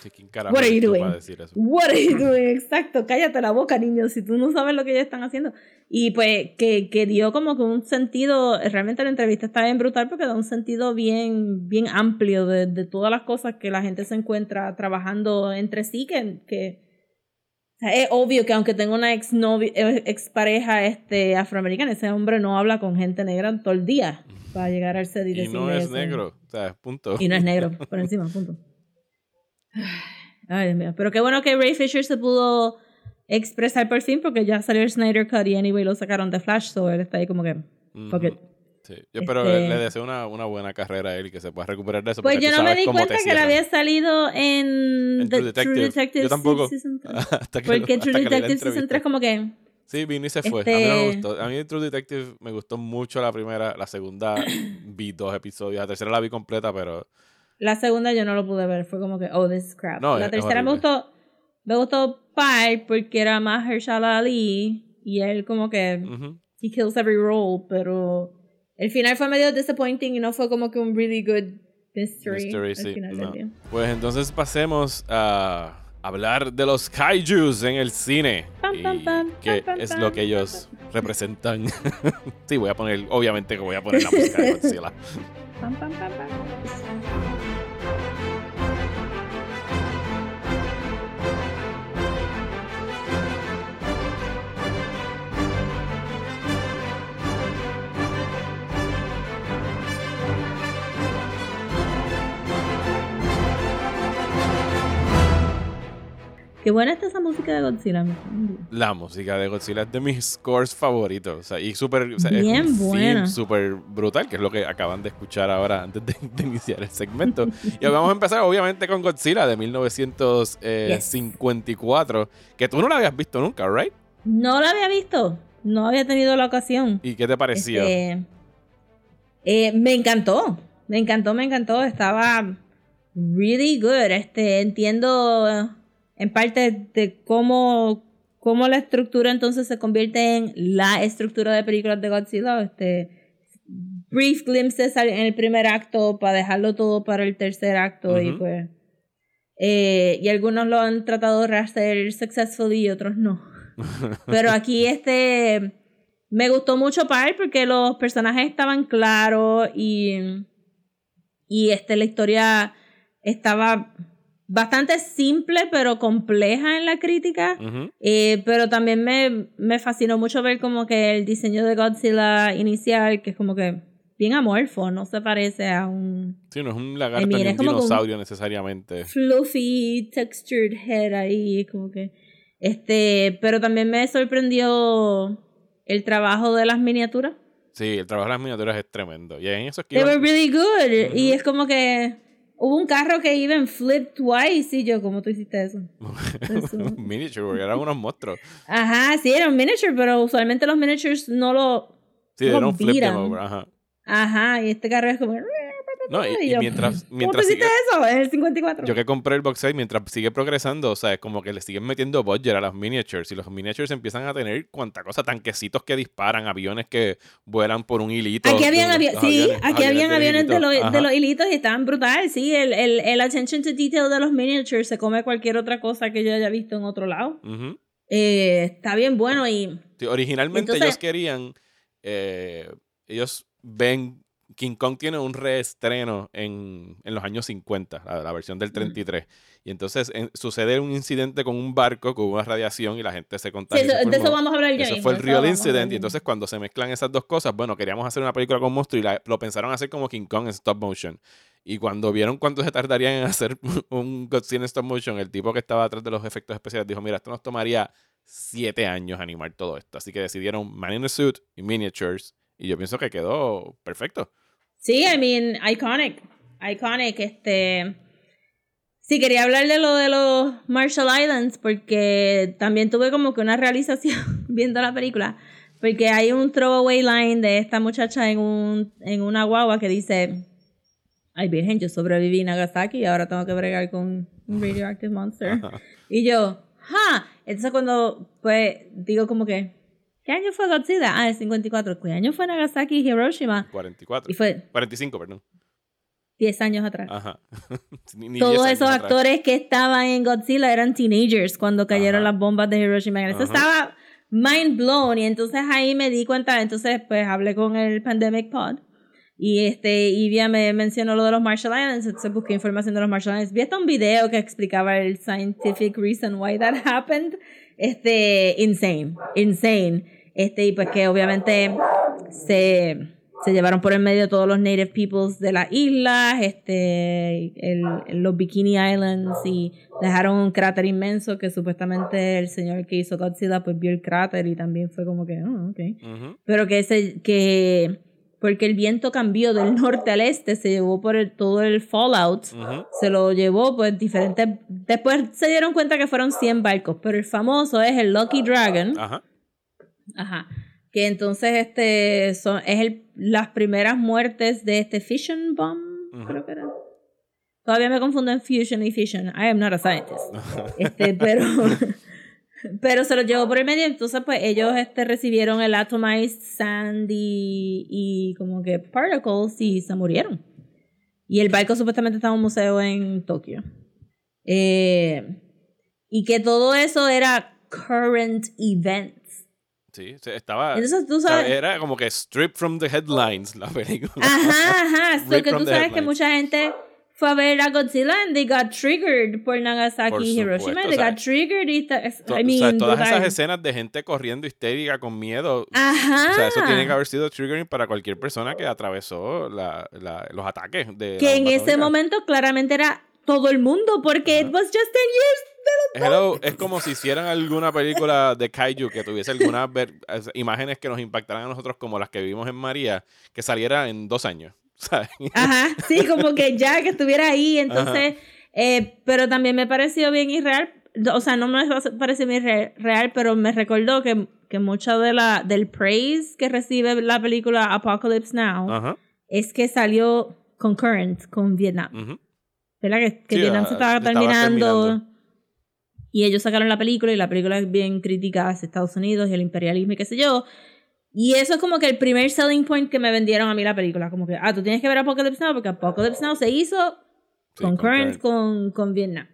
Sí, ¿quién carajo What are you doing? decir eso? what are you doing? Exacto, cállate la boca, niño, si tú no sabes lo que ellos están haciendo. Y pues que, que dio como que un sentido, realmente la entrevista está bien brutal porque da un sentido bien, bien amplio de, de todas las cosas que la gente se encuentra trabajando entre sí, que, que es obvio que aunque tenga una ex expareja este, afroamericana, ese hombre no habla con gente negra todo el día para llegar al set y, Y no es eso. negro, o sea, punto. Y no es negro, por encima, punto. Ay, Dios mío. Pero qué bueno que Ray Fisher se pudo expresar por fin porque ya salió el Snyder Cut y anyway lo sacaron de Flash, so él está ahí como que, fuck it. Sí, yo pero Este- le deseo una, una buena carrera a él y que se pueda recuperar de eso. Pues yo no me di cuenta que le había salido en, En The True Detective. Yo tampoco. Season hasta que, Porque hasta True Detective Season entrevista. 3 como que... Sí, vino y se fue. A mí no me Este- gustó. A mí True Detective me gustó mucho la primera. La segunda vi dos episodios. La tercera la vi completa, pero La segunda yo no lo pude ver, fue como que, oh, this is crap. No, la es- es tercera me gustó, me gustó Pi porque era más Hershala Ali y él como que, he kills every role, pero el final fue medio disappointing y no fue como que un really good mystery, Mystery, sí, no. Pues entonces pasemos a hablar de los kaijus en el cine. Pam, pam, pam, pam, es lo que ellos representan. sí, voy a poner, obviamente que voy a poner la música de Godzilla. Qué buena está esa música de Godzilla. La música de Godzilla es de mis scores favoritos. O sea, y súper. o sea, Bien buena. súper brutal, que es lo que acaban de escuchar ahora antes de, de iniciar el segmento. y vamos a empezar, obviamente, con Godzilla de 1954, que tú no la habías visto nunca, ¿right? No la había visto, no había tenido la ocasión. ¿Y qué te pareció? Este, eh, me encantó, me encantó, me encantó. Estaba really good. Este, entiendo en parte de cómo, cómo la estructura entonces se convierte en la estructura de películas de Godzilla. Este, brief glimpses en el primer acto para dejarlo todo para el tercer acto y Ujú. pues eh, y algunos lo han tratado de hacer successfully y otros no. Pero aquí este me gustó mucho Pi porque los personajes estaban claros y y este la historia estaba bastante simple pero compleja en la crítica. Ujú. Eh, pero también me, me fascinó mucho ver como que el diseño de Godzilla inicial, que es como que bien amorfo, no se parece a un Sí, no es un lagarto ni un que un- dinosaurio necesariamente. fluffy, textured head ahí, como que. Este, pero también me sorprendió el trabajo de las miniaturas. Sí, el trabajo de las miniaturas es tremendo. Y en eso es que They iban- were really good. Ujú. Y es como que hubo un carro que iba en flip twice y yo, ¿cómo tú hiciste eso? Eso. miniature, porque eran unos monstruos. Ajá, sí, era un miniature, pero usualmente los miniatures no lo. Sí, no era lo un flip them over, ajá. Ajá, y este carro es como. No, y, y y mientras, ¿Cómo mientras sigue- eso? En el 54. yo que compré el box set, mientras sigue progresando, o sea, es como que le siguen metiendo budget a las miniatures y los miniatures empiezan a tener cuanta cosa, tanquecitos que disparan, aviones que vuelan por un hilito. Aquí habían los- aviones, sí, aviones- aquí los habían aviones de, los- de los hilitos y estaban brutal, sí, el, el, el attention to detail de los miniatures se come cualquier otra cosa que yo haya visto en otro lado. Ujú. Eh, está bien bueno y Sí, originalmente Entonces- ellos querían, eh, ellos ven, King Kong tiene un reestreno en, en los años 50, la, la versión del 33. Y entonces en- sucede un incidente con un barco con una radiación y la gente se sí, eso- se de eso vamos a hablar ya Eso mismo, fue el real incident. Y entonces cuando se mezclan esas dos cosas, bueno, queríamos hacer una película con monstruo y la- lo pensaron hacer como King Kong en stop motion. Y cuando vieron cuánto se tardarían en hacer un Godzilla en stop motion, el tipo que estaba atrás de los efectos especiales dijo, mira, esto nos tomaría siete años animar todo esto. Así que decidieron Man in a Suit y Miniatures. Y yo pienso que quedó perfecto. Sí, I mean, iconic. Iconic, este. Sí, quería hablar de lo de los Marshall Islands porque también tuve como que una realización viendo la película. Porque hay un throwaway line de esta muchacha en, un, en una guagua que dice: Ay, virgen, yo sobreviví en Nagasaki y ahora tengo que bregar con un radioactive monster. y yo, ¡ja! Entonces cuando, pues, digo como que, ¿qué año fue Godzilla? Ah, el 54. ¿Qué año fue Nagasaki y Hiroshima? 44. Y fue 45, perdón. 10 años atrás. Ajá. Ni- ni 10 Todos esos atrás. actores que estaban en Godzilla eran teenagers cuando cayeron Ajá. las bombas de Hiroshima. Eso Ajá. estaba mind blown y entonces ahí me di cuenta, entonces pues hablé con el Pandemic Pod y este Ivia me mencionó lo de los Marshall Islands, entonces busqué información de los Marshall Islands. Vi hasta un video que explicaba el scientific reason why that happened. Este, insane, insane. Este, y pues que obviamente se, se llevaron por el medio todos los native peoples de las islas, este, el, los Bikini Islands y dejaron un cráter inmenso que supuestamente el señor que hizo Godzilla pues vio el cráter y también fue como que, oh, ok. Ujú. Pero que ese, que porque el viento cambió del norte al este, se llevó por el- todo el fallout, Ujú. se lo llevó pues diferentes... Después se dieron cuenta que fueron 100 barcos, pero el famoso es el Lucky Dragon. Ajá. Ajá. Que entonces este son, es el, las primeras muertes de este Fission Bomb, creo que era. Todavía me confundo en Fusion y Fission. I am not a scientist. Este, pero, pero se los llevó por el medio, entonces pues ellos este, recibieron el atomized sand y, y como que particles y se murieron. Y el barco supuestamente está en un museo en Tokio. Eh, y que todo eso era current events. Sí, estaba. Entonces tú o sabes... era como que strip from the headlines la película. Ajá, ajá. So que tú sabes que mucha gente fue a ver a Godzilla and they got triggered por Nagasaki Por y Hiroshima. They o sea, got triggered y I o mean, sea, todas esas escenas de gente corriendo histérica con miedo. Ajá. O sea, eso tiene que haber sido triggering para cualquier persona que atravesó la- la- los ataques de. Que en ese momento claramente era todo el mundo porque it was just 10 years. Hello, es como si hicieran alguna película de kaiju que tuviese algunas imágenes que nos impactaran a nosotros como las que vivimos en María, que saliera en dos años. ¿sabes? Ajá, sí, como que ya que estuviera ahí, entonces, eh, pero también me pareció bien irreal, o sea, no me pareció bien re- real, pero me recordó que, que mucho de la, del praise que recibe la película Apocalypse Now Ajá. es que salió concurrent con Vietnam, ujú. ¿Verdad? Que, que Sí, Vietnam ah, se estaba terminando. terminando. Y ellos sacaron la película y la película es bien crítica hacia Estados Unidos y el imperialismo y qué sé yo. Y eso es como que el primer selling point que me vendieron a mí la película. Como que, ah, tú tienes que ver Apocalypse Now porque Apocalypse Now se hizo Sí, concurrent. con, con Vietnam.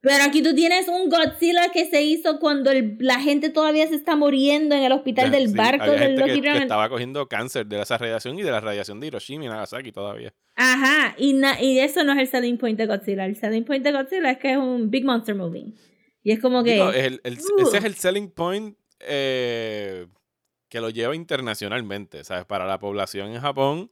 Pero aquí tú tienes un Godzilla que se hizo cuando el- la gente todavía se está muriendo en el hospital del barco había del gente Lucky que, estaba cogiendo cáncer de esa radiación y de la radiación de Hiroshima y Nagasaki todavía. Ajá, y, na- y eso no es el selling point de Godzilla. El selling point de Godzilla es que es un big monster movie. Y es como que... Digo, el- el- Uh. ese es el selling point eh, que lo lleva internacionalmente, ¿sabes? Para la población en Japón,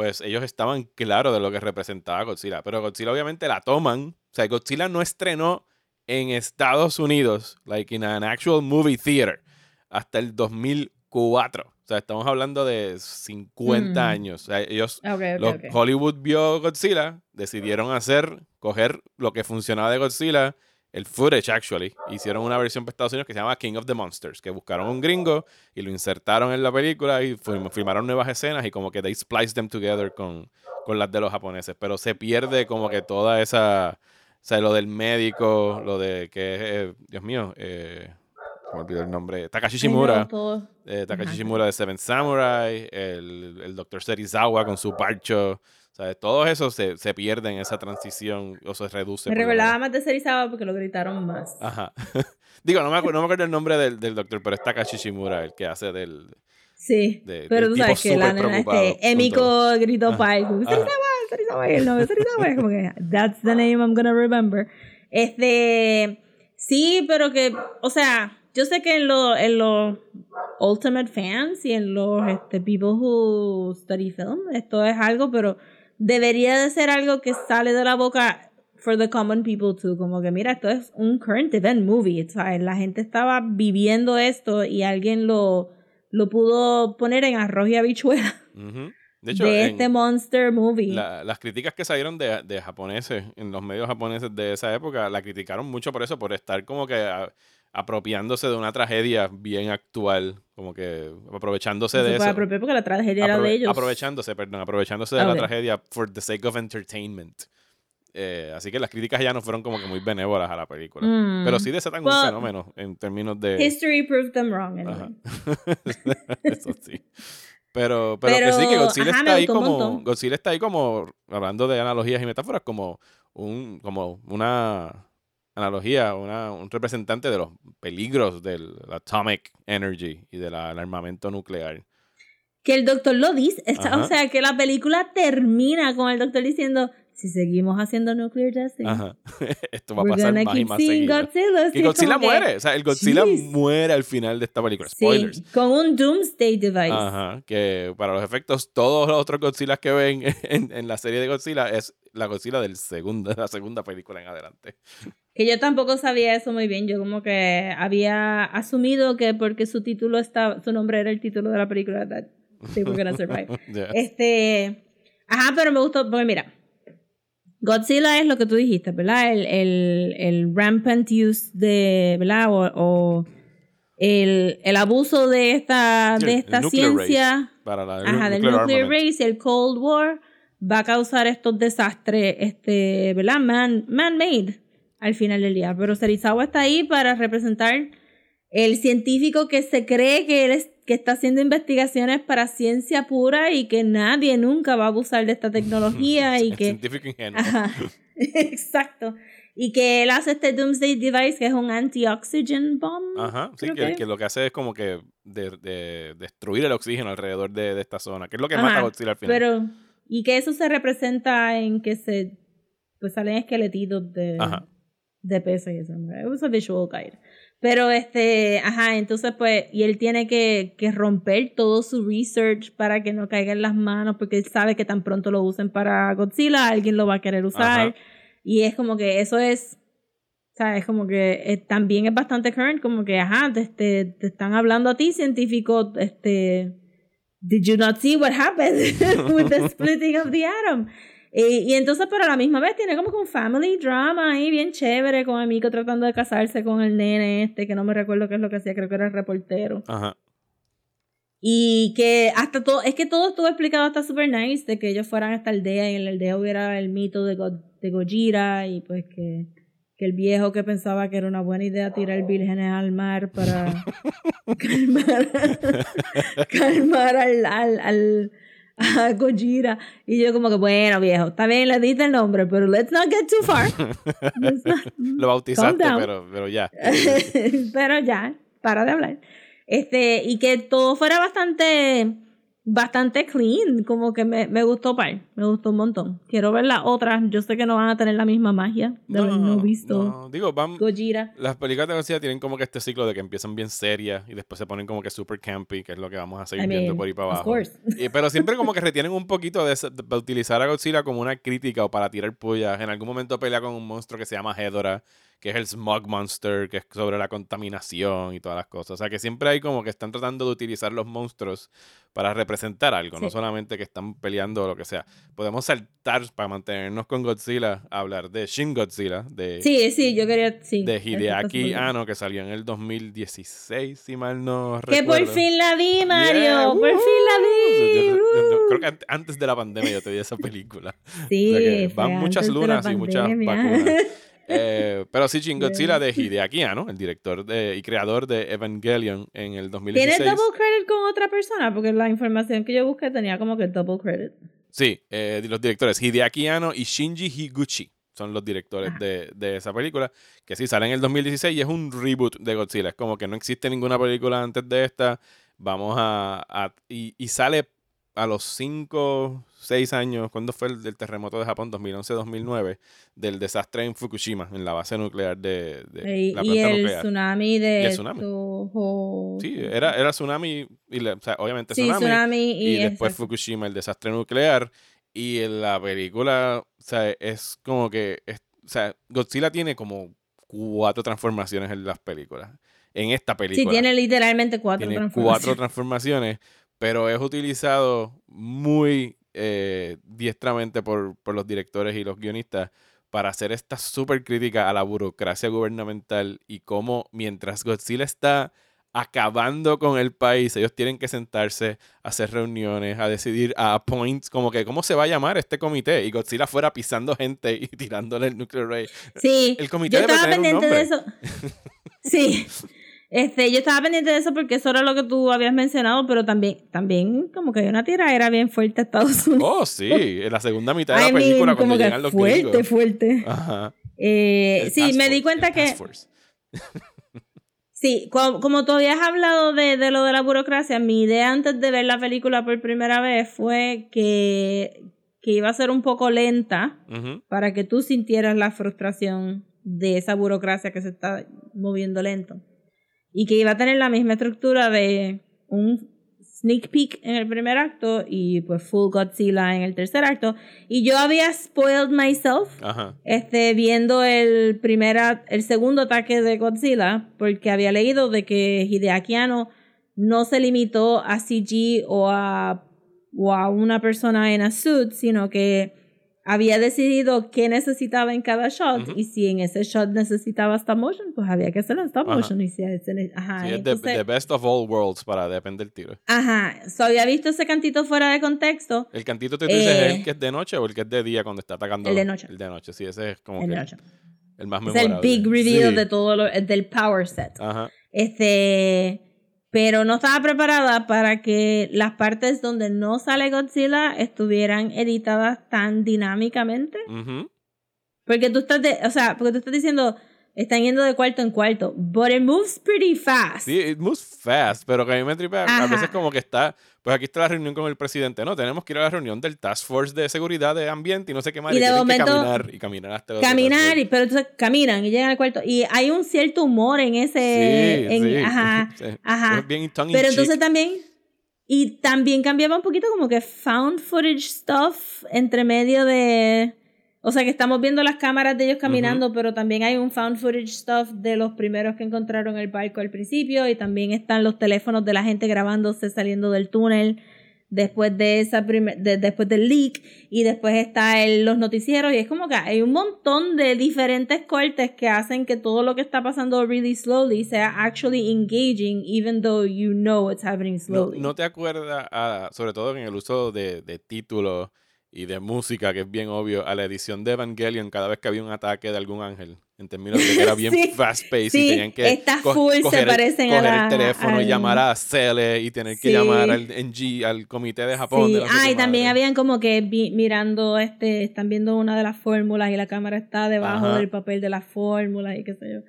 pues ellos estaban claros de lo que representaba Godzilla. Pero Godzilla obviamente la toman. O sea, Godzilla no estrenó en Estados Unidos, like in an actual movie theater, hasta el 2004. O sea, estamos hablando de 50 Mm. años. O sea, ellos los-. Hollywood vio Godzilla, decidieron hacer, coger lo que funcionaba de Godzilla, el footage actually. Hicieron una versión para Estados Unidos que se llama King of the Monsters, que buscaron un gringo y lo insertaron en la película y film- filmaron nuevas escenas y como que they spliced them together con, con las de los japoneses. Pero se pierde como que toda esa, o sea, lo del médico, lo de que es, eh, Dios mío, eh, me olvidó el nombre, Takashi Shimura. Eh, Takashi. Shimura de Seven Samurai, el, el Dr. Serizawa con su parcho. ¿Sabes? Todo eso se, se pierde en esa transición o se reduce. Me recordaba más de Serizawa porque lo gritaron más. Ajá. Digo, no me, acuerdo, no me acuerdo el nombre del, del doctor, pero es Takashi Shimura el que hace del. Sí, de- pero del tú sabes que la nena este, Emiko gritó ajá. Serizawa, Serizawa, el nombre Serizawa, es como que, that's the name I'm gonna remember. Este, sí, pero que, o sea, yo sé que en los en los ultimate fans y en los este, people who study film, esto es algo, pero debería de ser algo que sale de la boca for the common people too, como que mira, esto es un current event movie, ¿sabes? La gente estaba viviendo esto y alguien lo, lo pudo poner en arroz y habichuela Ujú. De hecho, de este monster movie. la- las críticas que salieron de, de japoneses, en los medios japoneses de esa época, la criticaron mucho por eso, por estar como que a- apropiándose de una tragedia bien actual, como que aprovechándose No de eso. apropiar porque la tragedia era de ellos. Aprovechándose, perdón, aprovechándose de la tragedia for the sake of entertainment. Eh, así que las críticas ya no fueron como que muy benévolas a la película. Mm. Pero sí desatan Well, un fenómeno en términos de... History proved them wrong, anyway. Eso sí. Pero, pero, que sí, que Godzilla ajá, está ahí como... Godzilla está ahí como, hablando de analogías y metáforas, como un como una analogía, una, un representante de los peligros del atomic energy y del armamento nuclear. Que el doctor lo dice. está- o sea, que la película termina con el doctor diciendo, si seguimos haciendo nuclear testing. Esto va a pasar más y más seguido. Godzilla. Sí, Que Godzilla muere. O sea, el Godzilla Jeez. muere al final de esta película. Sí, Spoilers. con un Doomsday Device. Ajá. Que para los efectos, todos los otros Godzilla que ven en, en la serie de Godzilla es la Godzilla del segundo, de la segunda película en adelante. Que yo tampoco sabía eso muy bien. Yo como que había asumido que porque su título estaba, su nombre era el título de la película, that they were gonna survive. Yeah. Este, ajá, pero me gustó, porque mira, Godzilla es lo que tú dijiste, ¿verdad? El, el, el rampant use de, ¿verdad? O, o el, el abuso de esta, de esta ciencia, para la, ajá, del nuclear race el Cold War va a causar estos desastres, este, ¿verdad? Man, man-made al final del día. Pero Serizawa está ahí para representar el científico que se cree que él es, que está haciendo investigaciones para ciencia pura y que nadie nunca va a abusar de esta tecnología y El que científico ingenuo. Ajá, exacto. Y que él hace este Doomsday Device que es un anti-oxygen bomb. Ajá, sí, que- que lo que hace es como que de, de destruir el oxígeno alrededor de, de esta zona, que es lo que Ajá, mata a Godzilla al final. Pero, y que eso se representa en que se, pues salen esqueletitos de, Ajá. De peso y eso. It was a visual guide. Pero este, ajá, entonces pues, y él tiene que, que romper todo su research para que no caiga en las manos, porque él sabe que tan pronto lo usen para Godzilla, alguien lo va a querer usar. Ajá. Y es como que eso es, ¿sabes? Como que eh, también es bastante current, como que, ajá, te, te, te están hablando a ti, científico, este, did you not see what happened with the splitting of the atom? Y, y entonces, pero a la misma vez tiene como que un family drama ahí bien chévere con Amico tratando de casarse con el nene este, que no me recuerdo qué es lo que hacía, creo que era el reportero. Ajá. Y que hasta todo, es que todo estuvo explicado hasta super nice, de que ellos fueran a esta aldea y en la aldea hubiera el mito de, Go- de Gojira y pues que, que el viejo que pensaba que era una buena idea tirar vírgenes al mar para calmar, calmar al, al, al a Gojira. Y yo como que, bueno viejo, está bien, le diste el nombre, pero let's not get too far. Not- Lo bautizaste, pero, pero ya. pero ya, para de hablar. Este, y que todo fuera bastante, bastante clean, como que me, me gustó par, me gustó un montón. Quiero ver las otras, yo sé que no van a tener la misma magia de haber no visto no. Digo, van, Gojira. las películas de Godzilla tienen como que este ciclo de que empiezan bien serias y después se ponen como que super campy, que es lo que vamos a seguir I viendo por ahí para abajo. Y- pero siempre como que retienen un poquito de, de utilizar a Godzilla como una crítica o para tirar pullas. En algún momento pelea con un monstruo que se llama Hedorah, que es el Smog Monster, que es sobre la contaminación y todas las cosas. O sea que siempre hay como que están tratando de utilizar los monstruos para representar algo, no solamente que están peleando o lo que sea. Podemos saltar para mantenernos con Godzilla a hablar de Shin Godzilla, de, Sí, sí, yo quería, sí. de Hideaki Anno, que salió en el 2016, si mal no. Que recuerdo. por fin la vi, Mario, Yeah, por fin la vi. Yo- yo- yo- creo que ant- antes de la pandemia yo te di esa película. Sí, O sea que fue van muchas lunas y muchas vacunas. Eh, pero sí, Shin Godzilla de Hideaki Anno, el director de, y creador de Evangelion en el 2016. ¿Tiene double credit con otra persona? Porque la información que yo busqué tenía como que double credit. Sí, eh, los directores Hideaki Anno y Shinji Higuchi son los directores de, de esa película, que sí sale en el 2016 y es un reboot de Godzilla. Es como que no existe ninguna película antes de esta. Vamos a... a- y, y sale a los 5, 6 años, ¿cuándo fue el del terremoto de Japón? 2011-2009, del desastre en Fukushima, en la base nuclear de, de y la y planta el nuclear. tsunami de Y el tsunami. Toho- Sí, era, era tsunami, y la- o sea, obviamente Sí, tsunami, tsunami y, y después. Fukushima, el desastre nuclear. Y en la película, o sea, es como que, es- o sea, Godzilla tiene como cuatro transformaciones en las películas. En esta película. Sí, tiene literalmente cuatro tiene transformaciones. cuatro transformaciones, pero es utilizado muy eh, diestramente por, por los directores y los guionistas para hacer esta súper crítica a la burocracia gubernamental y cómo mientras Godzilla está acabando con el país, ellos tienen que sentarse a hacer reuniones, a decidir, a appoint, como que cómo se va a llamar este comité y Godzilla fuera pisando gente y tirándole el nuclear ray. Sí, El comité yo estaba pendiente de eso. Sí. Este, yo estaba pendiente de eso porque eso era lo que tú habías mencionado, pero también, también como que hay una tira era bien fuerte a Estados Unidos. Oh, sí, en la segunda mitad de la I mean, película como cuando que llegan los fuerte, gringos. fuerte. Ajá. Eh, sí, me di cuenta que. Sí, como, como tú habías hablado de, de lo de la burocracia, mi idea antes de ver la película por primera vez fue que, que iba a ser un poco lenta para que tú sintieras la frustración de esa burocracia que se está moviendo lento. Y que iba a tener la misma estructura de un sneak peek en el primer acto y pues full Godzilla en el tercer acto. Y yo había spoiled myself Ajá. este, viendo el primer, el segundo ataque de Godzilla, porque había leído de que Hideaki Anno no se limitó a CG o a, o a una persona en a suit, sino que había decidido qué necesitaba en cada shot Ujú. y si en ese shot necesitaba stop motion, pues había que hacerlo en stop Ajá. motion. Y si ese ne- ajá, Sí, es the, entonces- the best of all worlds para depender del tiro. ajá, so había visto ese cantito fuera de contexto. El cantito tú dices es Eh, el que es de noche o el que es de día cuando está atacando. El de noche. El de noche, sí, ese es como el que de ocho. el más Es memorable. el big reveal Sí. de todo lo, del power set. Ajá. Este, pero no estaba preparada para que las partes donde no sale Godzilla estuvieran editadas tan dinámicamente. Ujú. Porque tú estás, de- o sea, porque tú estás diciendo, están yendo de cuarto en cuarto, but it moves pretty fast. Sí, it moves fast, pero que a mí me tripea. A veces como que está, pues aquí está la reunión con el presidente, no, tenemos que ir a la reunión del Task Force de Seguridad de Ambiente y no sé qué más. Y de momento- que caminar y caminar hasta el Caminar, y, pero entonces caminan y llegan al cuarto. Y hay un cierto humor en ese. Sí, en- sí. Ajá, Sí. ajá. Es bien Pero entonces también. Y también cambiaba un poquito como que found footage stuff entre medio de. O sea que estamos viendo las cámaras de ellos caminando, pero también hay un found footage stuff de los primeros que encontraron el barco al principio. Y también están los teléfonos de la gente grabándose saliendo del túnel después de esa de- después del leak. Y después está el, los noticieros. Y es como que hay un montón de diferentes cortes que hacen que todo lo que está pasando really slowly sea actually engaging, even though you know it's happening No, slowly. no te acuerdas, ah, sobre todo en el uso de, de títulos y de música, que es bien obvio, a la edición de Evangelion cada vez que había un ataque de algún ángel, en términos de que era bien Sí, fast-paced sí, y tenían que estas co- full se coger, el, parecen a coger la- el teléfono y llamar a Cele y tener que llamar al NG, al comité de Japón. De ah, y también madre. habían como que vi- mirando, este, están viendo una de las fórmulas y la cámara está debajo Ajá. del papel de las fórmulas y qué sé yo.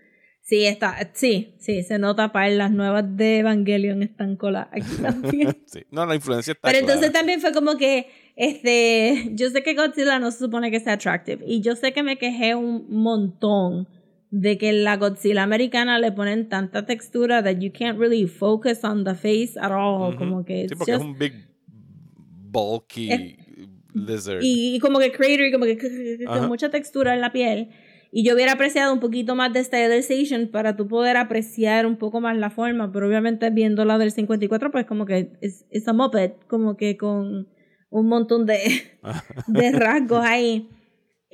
Sí, está, sí, sí, se nota para las nuevas de Evangelion están coladas aquí también. Sí. No, la influencia está Pero entonces también fue como que, este, yo sé que Godzilla no se supone que sea attractive y yo sé que me quejé un montón de que la Godzilla americana le ponen tanta textura that you can't really focus on the face at all, como que Sí, porque es just- un big, bulky Es- lizard. y, y como que crater y como que con mucha textura en la piel. Y yo hubiera apreciado un poquito más de stylization para tú poder apreciar un poco más la forma, pero obviamente viendo la del 54 pues como que es, es a moped, como que con un montón de, de rasgos ahí.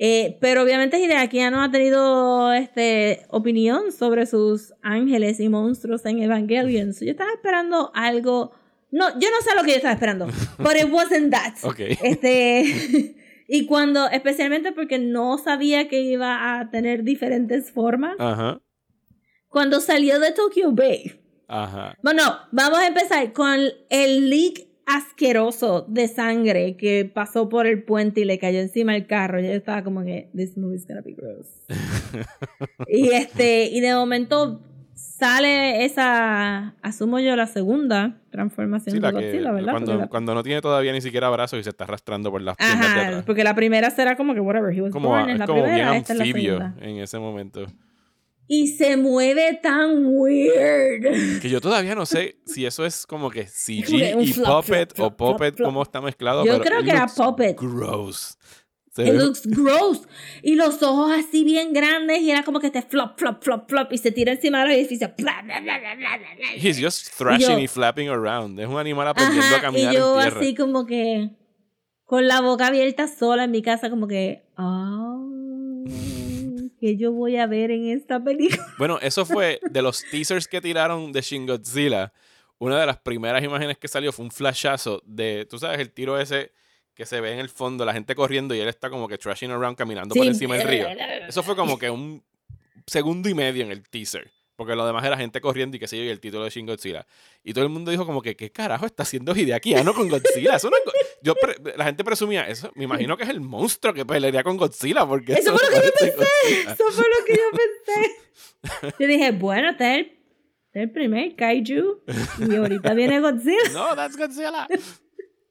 Eh, pero obviamente Hideaki no ha tenido este, opinión sobre sus ángeles y monstruos en Evangelion. So, yo estaba esperando algo... No, yo no sé lo que yo estaba esperando, but it wasn't that. Ok. Este, y cuando, especialmente porque no sabía que iba a tener diferentes formas, Ajá, cuando salió de Tokyo Bay. ajá. Bueno, vamos a empezar con el leak asqueroso de sangre que pasó por el puente y le cayó encima el carro. Yo estaba como que, this movie's gonna be gross. y este, y de momento sale esa, asumo yo, la segunda transformación Sí, de la que, Godzilla, ¿verdad? Porque cuando, la- cuando no tiene todavía ni siquiera brazos y se está arrastrando por las piernas de Ajá, atrás. porque la primera será como que whatever, he was Como, born, es es la como bien primera, es la anfibio segunda. en ese momento. Y se mueve tan weird. Que yo todavía no sé si eso es como que CG que y flop, Puppet flop, o Puppet, cómo está mezclado. Yo pero creo que era Puppet. Gross. It looks gross. Y los ojos así bien grandes y era como que este flop, flop, flop, flop y se tira encima de los edificios. Bla, bla, bla. He's just thrashing yo- y, flapping around. Es un animal aprendiendo a Ajá, caminar y yo en tierra. así como que con la boca abierta sola en mi casa como que, ah, ¿qué yo voy a ver en esta película? Bueno, eso fue de los teasers que tiraron de Shin Godzilla. Una de las primeras imágenes que salió fue un flashazo de, tú sabes, el tiro ese que se ve en el fondo, la gente corriendo y él está como que trashing around caminando por encima del río. Eso fue como que un segundo y medio en el teaser. Porque lo demás era gente corriendo y qué sé yo, y el título de Shin Godzilla. Y todo el mundo dijo como que, ¿qué carajo está haciendo Hideaki Anno con Godzilla? Eso no es Go- yo la gente presumía, eso me imagino que es el monstruo que pelearía con Godzilla. Porque Eso fue lo que yo Godzilla. Eso fue lo que yo pensé. Yo dije, bueno, este es el, este es el primer kaiju y ahorita viene Godzilla. No, that's Godzilla.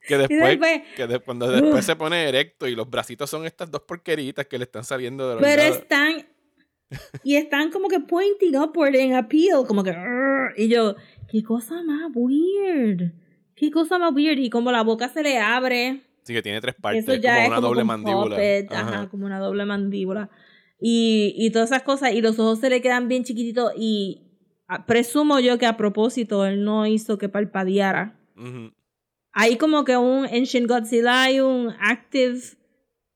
Que después, después, que de- cuando después se pone erecto y los bracitos son estas dos porqueritas que le están saliendo de los pero lados. están y están como que pointing upward en appeal, como que y yo, qué cosa más weird. Qué cosa más weird y como la boca se le abre, Sí, que tiene tres partes, eso es ya como es una como doble con mandíbula. puppet, Ajá. ajá, como una doble mandíbula. Y, y todas esas cosas y los ojos se le quedan bien chiquititos y a- presumo yo que a propósito él no hizo que parpadeara. Ujú. Hay como que un en Shin Godzilla hay un active,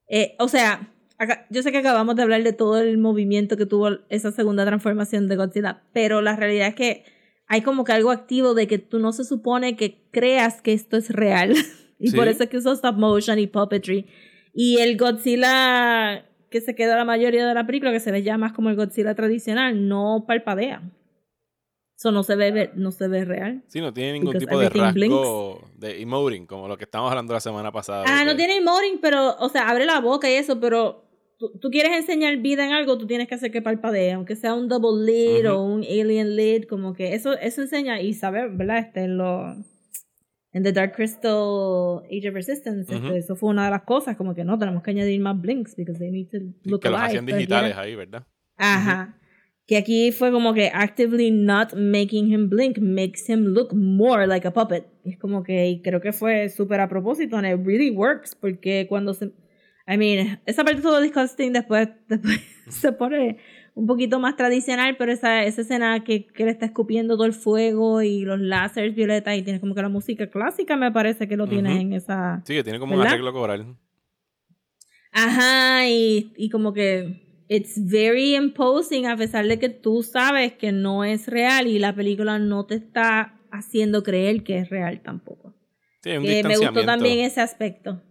eh, o sea, acá- yo sé que acabamos de hablar de todo el movimiento que tuvo esa segunda transformación de Godzilla, pero la realidad es que hay como que algo activo de que tú no se supone que creas que esto es real. y Sí. por eso es que usó stop motion y puppetry. Y el Godzilla que se queda la mayoría de la película, que se ve ya más como el Godzilla tradicional, no parpadea. Eso no se ve, no se ve real. Sí, no tiene ningún tipo de rasgo de emoting, como lo que estábamos hablando la semana pasada. Ah, no que- tiene emoting, pero, o sea, abre la boca y eso, pero tú, tú quieres enseñar vida en algo, tú tienes que hacer que parpadee, aunque sea un double lid o un alien lid, como que eso, eso enseña y saber, ¿verdad? Este, en lo, en The Dark Crystal Age of Resistance, este, eso fue una de las cosas, como que no, tenemos que añadir más blinks because they need to look que los alive. hacían pero aquí digitales ahí, ¿verdad? Ajá. Que aquí fue como que actively not making him blink makes him look more like a puppet. Es como que y creo que fue súper a propósito and it really works porque cuando se... I mean, esa parte todo disgusting después, después se pone un poquito más tradicional, pero esa, esa escena que, que le está escupiendo todo el fuego y los láseres violetas y tienes como que la música clásica me parece que lo tienes en esa... Sí, que tiene como un arreglo coral. Ajá, y, y como que it's very imposing a pesar de que tú sabes que no es real y la película no te está haciendo creer que es real tampoco. Sí, hay un Que me gustó también ese aspecto.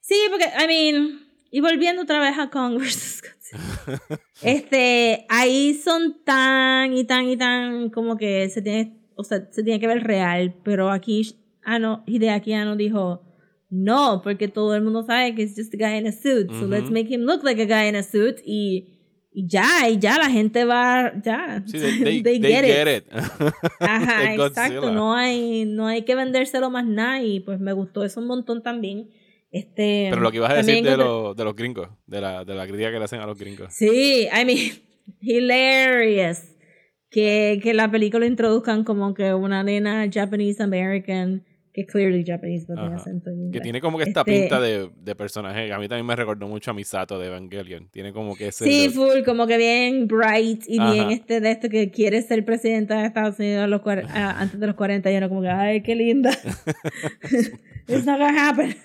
Sí, porque, I mean, y volviendo otra vez a. Godzilla. este, ahí son tan y tan y tan como que se tiene, o sea, se tiene que ver real, pero aquí, ah no, Hideaki Anno dijo, no, porque todo el mundo sabe que es just a guy in a suit, so Ujú. let's make him look like a guy in a suit y, y ya, y ya la gente va, ya, Sí, they, they- they get, it. Ajá, De exacto. Godzilla. No hay, no hay que vendérselo más nada y pues me gustó eso un montón también. Este, Pero lo que ibas a decir de, los de los gringos, de la, de la crítica que le hacen a los gringos. Sí, I mean, hilarious. Que, que la película introduzcan como que una nena Japanese American, que clearly Japanese, pero tiene acento en Que tiene como que esta Este- pinta de, de personaje. A mí también me recordó mucho a Misato de Evangelion. Tiene como que ese. Sí, look. full, como que bien bright y bien Ajá. este de esto que quiere ser presidenta de Estados Unidos a los cuar- a- antes de los 40 y uno como que, ay, qué linda. It's not gonna happen.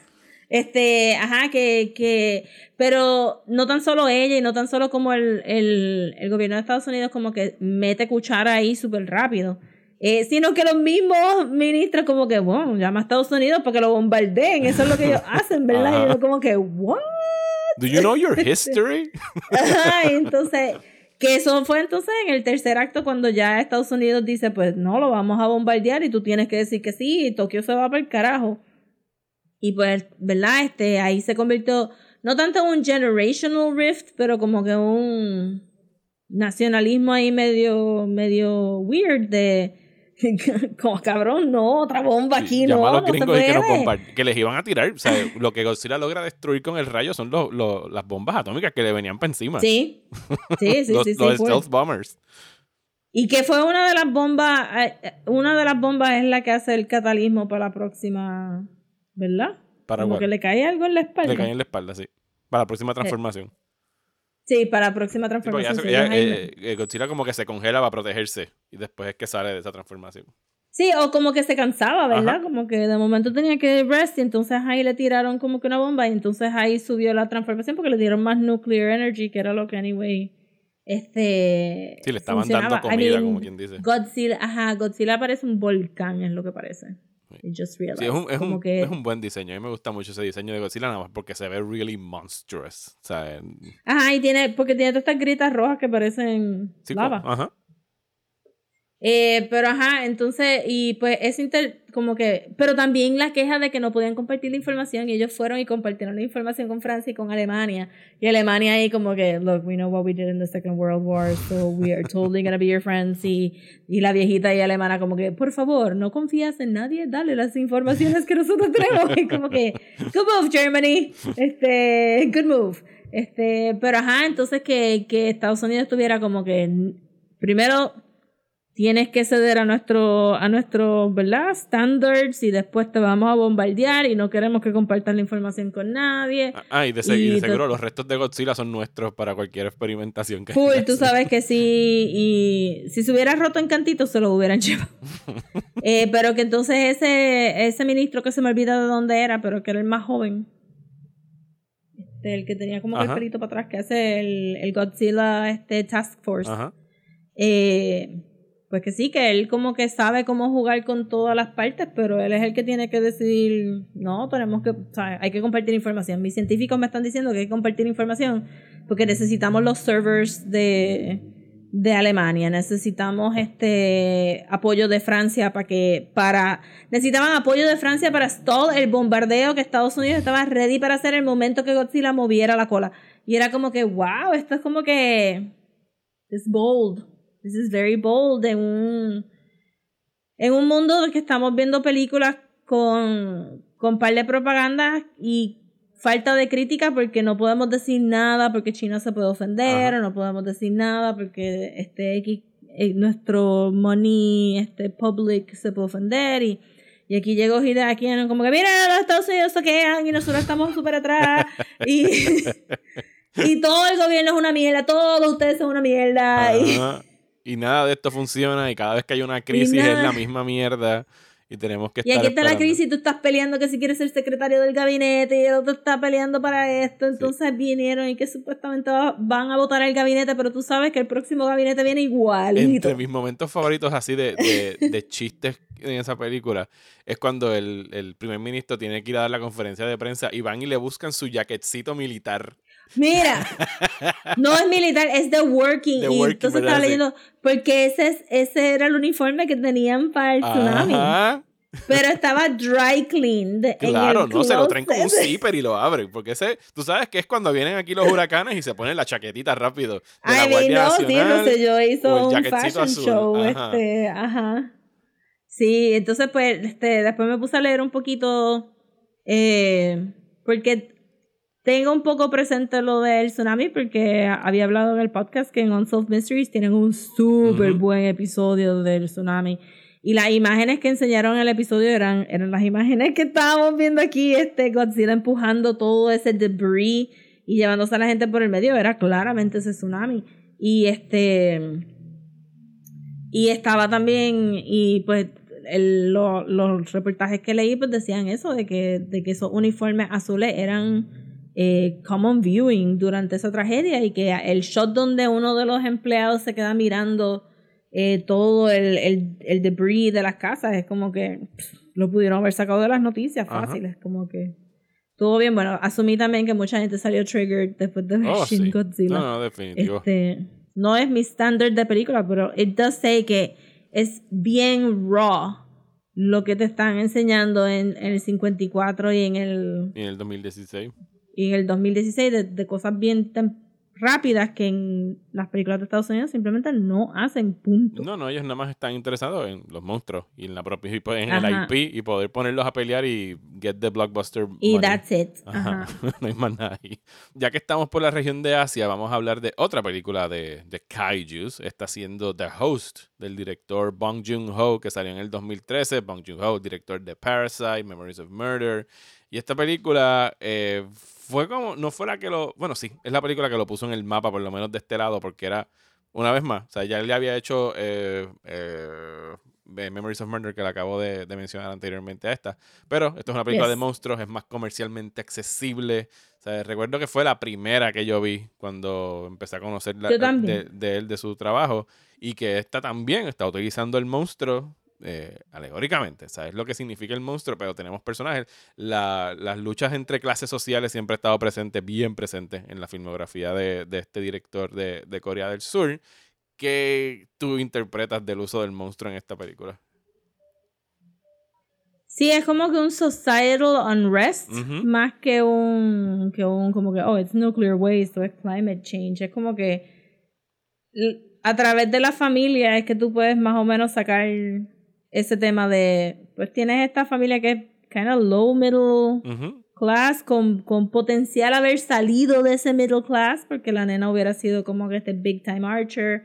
Este, ajá, que, que, pero no tan solo ella y no tan solo como el, el, el gobierno de Estados Unidos como que mete cuchara ahí súper rápido. Eh, sino que los mismos ministros como que, bueno, llama a Estados Unidos para que lo bombardeen. Eso es lo que ellos hacen, ¿verdad? Y uno como que, what? Do you know your history? Ajá, entonces, que eso fue entonces en el tercer acto cuando ya Estados Unidos dice, pues no, lo vamos a bombardear y tú tienes que decir que sí, y Tokio se va para el carajo. Y pues, ¿verdad? Este, ahí se convirtió, no tanto en un generational rift, pero como que un nacionalismo ahí medio, medio weird de, como cabrón, no, otra bomba aquí, no, a los no gringos y que, nos puede". bombard- que les iban a tirar. O sea, lo que Godzilla logra destruir con el rayo son los, los- las bombas atómicas que le venían para encima. Sí, sí, sí, los sí, sí, los stealth bombers. Y que fue una de las bombas, eh, eh, una de las bombas es la que hace el catalismo para la próxima, ¿verdad? Para Como que le cae algo en la espalda. Le caen en la espalda, sí. Para la próxima transformación. Sí, para la próxima transformación. sí, ahí- eh, eh, Godzilla como que se congela para protegerse y después es que sale de esa transformación. Sí, o como que se cansaba, ¿verdad? Ajá. Como que de momento tenía que rest y entonces ahí le tiraron como que una bomba y entonces ahí subió la transformación porque le dieron más nuclear energy, que era lo que anyway este Sí, le estaban dando I comida, mean, como quien dice. Godzilla, ajá, Godzilla parece un volcán, es lo que parece. Just. Sí, es un, es, un, que, es un buen diseño. A mí me gusta mucho ese diseño de Godzilla, nada más porque se ve really monstrous. O sea, en- Ajá, y tiene, porque tiene todas estas gritas rojas que parecen sí, lava. como- ajá. Eh, pero ajá, entonces, y pues es inter, como que, pero también la queja de que no podían compartir la información y ellos fueron y compartieron la información con Francia y con Alemania. Y Alemania ahí como que, look, we know what we did in the Second World War, so we are totally gonna be your friends. Y, y la viejita y alemana como que, por favor, no confías en nadie, dale las informaciones que nosotros tenemos. Y como que, good move, Germany. Este, good move. Este, pero ajá, entonces que, que Estados Unidos tuviera como que, primero, tienes que ceder a nuestro, a nuestros, ¿verdad? Standards y después te vamos a bombardear y no queremos que compartan la información con nadie. Ah, y de, se- y Y de to- seguro los restos de Godzilla son nuestros para cualquier experimentación que Full, tú sabes que sí, y si se hubiera roto en cantitos se lo hubieran llevado. Eh, pero que entonces ese, ese ministro que se me olvida de dónde era, pero que era el más joven, este, el que tenía como el pelito para atrás, que hace el, el Godzilla este, Task Force, Ajá. eh, pues que sí, que él como que sabe cómo jugar con todas las partes, pero él es el que tiene que decidir, no, tenemos que, o sea, hay que compartir información. Mis científicos me están diciendo que hay que compartir información porque necesitamos los servers de, de Alemania, necesitamos este apoyo de Francia para que, para, necesitaban apoyo de Francia para todo el bombardeo que Estados Unidos estaba ready para hacer el momento que Godzilla moviera la cola. Y era como que, wow, esto es como que, es bold. This is very bold en un, en un mundo que estamos viendo películas con, con par de propaganda y falta de crítica porque no podemos decir nada porque China se puede ofender Ajá. o no podemos decir nada porque este X, eh, nuestro money este public se puede ofender y, y aquí llegó Hideaki ¿no? como que mira los Estados Unidos se quejan y nosotros estamos súper atrás y, y todo el gobierno es una mierda todos ustedes son una mierda Ajá. Y nada de esto funciona y cada vez que hay una crisis es la misma mierda y tenemos que Y estar aquí está la esperando. crisis y tú estás peleando que si quieres ser secretario del gabinete y el otro está peleando para esto. Entonces vinieron y que supuestamente va- van a votar el gabinete, pero tú sabes que el próximo gabinete viene igualito. Entre mis momentos favoritos así de, de, de chistes en esa película es cuando el, el primer ministro tiene que ir a dar la conferencia de prensa y van y le buscan su jaquetcito militar. Mira, no es militar, es The Working. The y Working, entonces estaba leyendo, porque ese, es, ese era el uniforme que tenían para el tsunami. Ajá. Pero estaba dry cleaned. en Claro, el no, se lo traen con un zipper y lo abren. Porque ese, tú sabes que es cuando vienen aquí los huracanes y se ponen la chaquetita rápido. De la Ay, Guardia no, sí, Nacional. entonces yo hizo un fashion azul, show, ajá. este, ajá. Sí, entonces pues, este, después me puse a leer un poquito, eh, porque tengo un poco presente lo del tsunami, porque había hablado en el podcast que en Unsolved Mysteries tienen un súper buen episodio del tsunami. Y las imágenes que enseñaron en el episodio eran, eran las imágenes que estábamos viendo aquí, este Godzilla empujando todo ese debris y llevándose a la gente por el medio, era claramente ese tsunami. Y este y estaba también, y pues el- lo- los reportajes que leí pues decían eso, de que, de que esos uniformes azules eran eh, common viewing durante esa tragedia y que el shot donde uno de los empleados se queda mirando eh, todo el, el, el debris de las casas, es como que pff, lo pudieron haber sacado de las noticias Ajá. fáciles, como que todo bien. Bueno, asumí también que mucha gente salió triggered después de ver Oh, Shin sí. Godzilla. No, no, definitivo. Este, no es mi standard de película, pero it does say que es bien raw lo que te están enseñando en, en el 54 y en el, Y en el 2016. Y en el 2016 de, de cosas bien tem- rápidas que en las películas de Estados Unidos simplemente no hacen punto. No, no, ellos nada más están interesados en los monstruos y en la propia pues, en Ajá. el IP y poder ponerlos a pelear y get the blockbuster. y money. that's it. Ajá. Ajá. no hay más nada ahí. Ya que estamos por la región de Asia, vamos a hablar de otra película de, de kaijus. Está siendo The Host, del director Bong Joon-ho, que salió en el 2013. Bong Joon-ho, director de Parasite, Memories of Murder. Y esta película eh, fue como, no fue la que lo, bueno, sí, es la película que lo puso en el mapa, por lo menos de este lado, porque era, una vez más, o sea, ya él ya había hecho eh, eh, Memories of Murder, que le acabo de, de mencionar anteriormente a esta. Pero esto es una película de monstruos, es más comercialmente accesible. O sea, recuerdo que fue la primera que yo vi cuando empecé a conocer la- de, de él, de su trabajo. Y que esta también está utilizando el monstruo eh, alegóricamente. ¿Sabes lo que significa el monstruo? Pero tenemos personajes. La- las luchas entre clases sociales siempre han estado presentes, bien presentes en la filmografía de, de este director de, de Corea del Sur. ¿Qué tú interpretas del uso del monstruo en esta película? Sí, es como que un societal unrest, más que un, que un, como que, oh, it's nuclear waste o es climate change. Es como que a través de la familia es que tú puedes más o menos sacar ese tema de, pues tienes esta familia que es kind of low middle Ujú. class, con, con potencial haber salido de ese middle class, porque la nena hubiera sido como que este big time archer.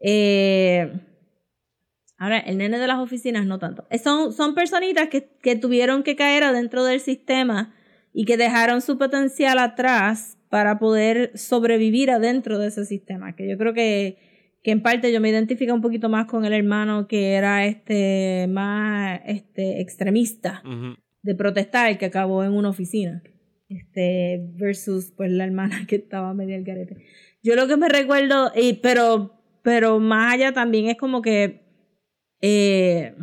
Eh, Ahora, el nene de las oficinas no tanto. Son, son personitas que, que tuvieron que caer adentro del sistema y que dejaron su potencial atrás para poder sobrevivir adentro de ese sistema. Que yo creo que, que en parte yo me identifico un poquito más con el hermano que era este más este extremista de protestar que acabó en una oficina. Este, versus pues la hermana que estaba media al garete. Yo lo que me recuerdo, y, pero, pero más allá también es como que eh,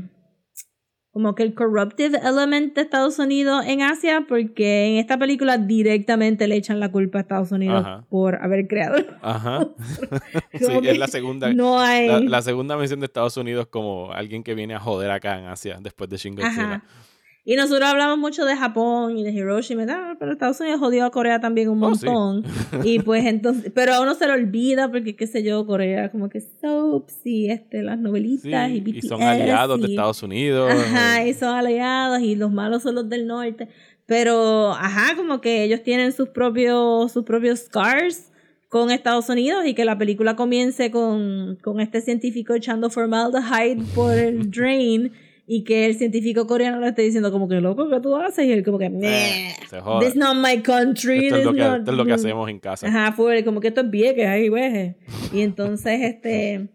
como que el corruptive element de Estados Unidos en Asia, porque en esta película directamente le echan la culpa a Estados Unidos Ajá. por haber creado. Ajá. sí, es la segunda. No hay. La, la segunda mención de Estados Unidos como alguien que viene a joder acá en Asia después de Shin Godzilla. Ajá. Y nosotros hablamos mucho de Japón y de Hiroshima, y tal, pero Estados Unidos jodió a Corea también un Oh, sí. montón. Y pues entonces, pero a uno se le olvida porque qué sé yo, Corea como que soaps y este, las novelitas y, y BTS son aliados de y- Estados Unidos. Ajá, y son aliados y los malos son los del norte. Pero, ajá, como que ellos tienen sus propios, sus propios scars con Estados Unidos y que la película comience con, con este científico echando formaldehyde por el drain y que el científico coreano le esté diciendo como que loco que tú haces y él como que "Meh, Eh, se joda. this not my country Esto es, lo que, not- esto es lo que hacemos en casa. Ajá, fue como que esto es viejo, ahí veje. Y entonces, este.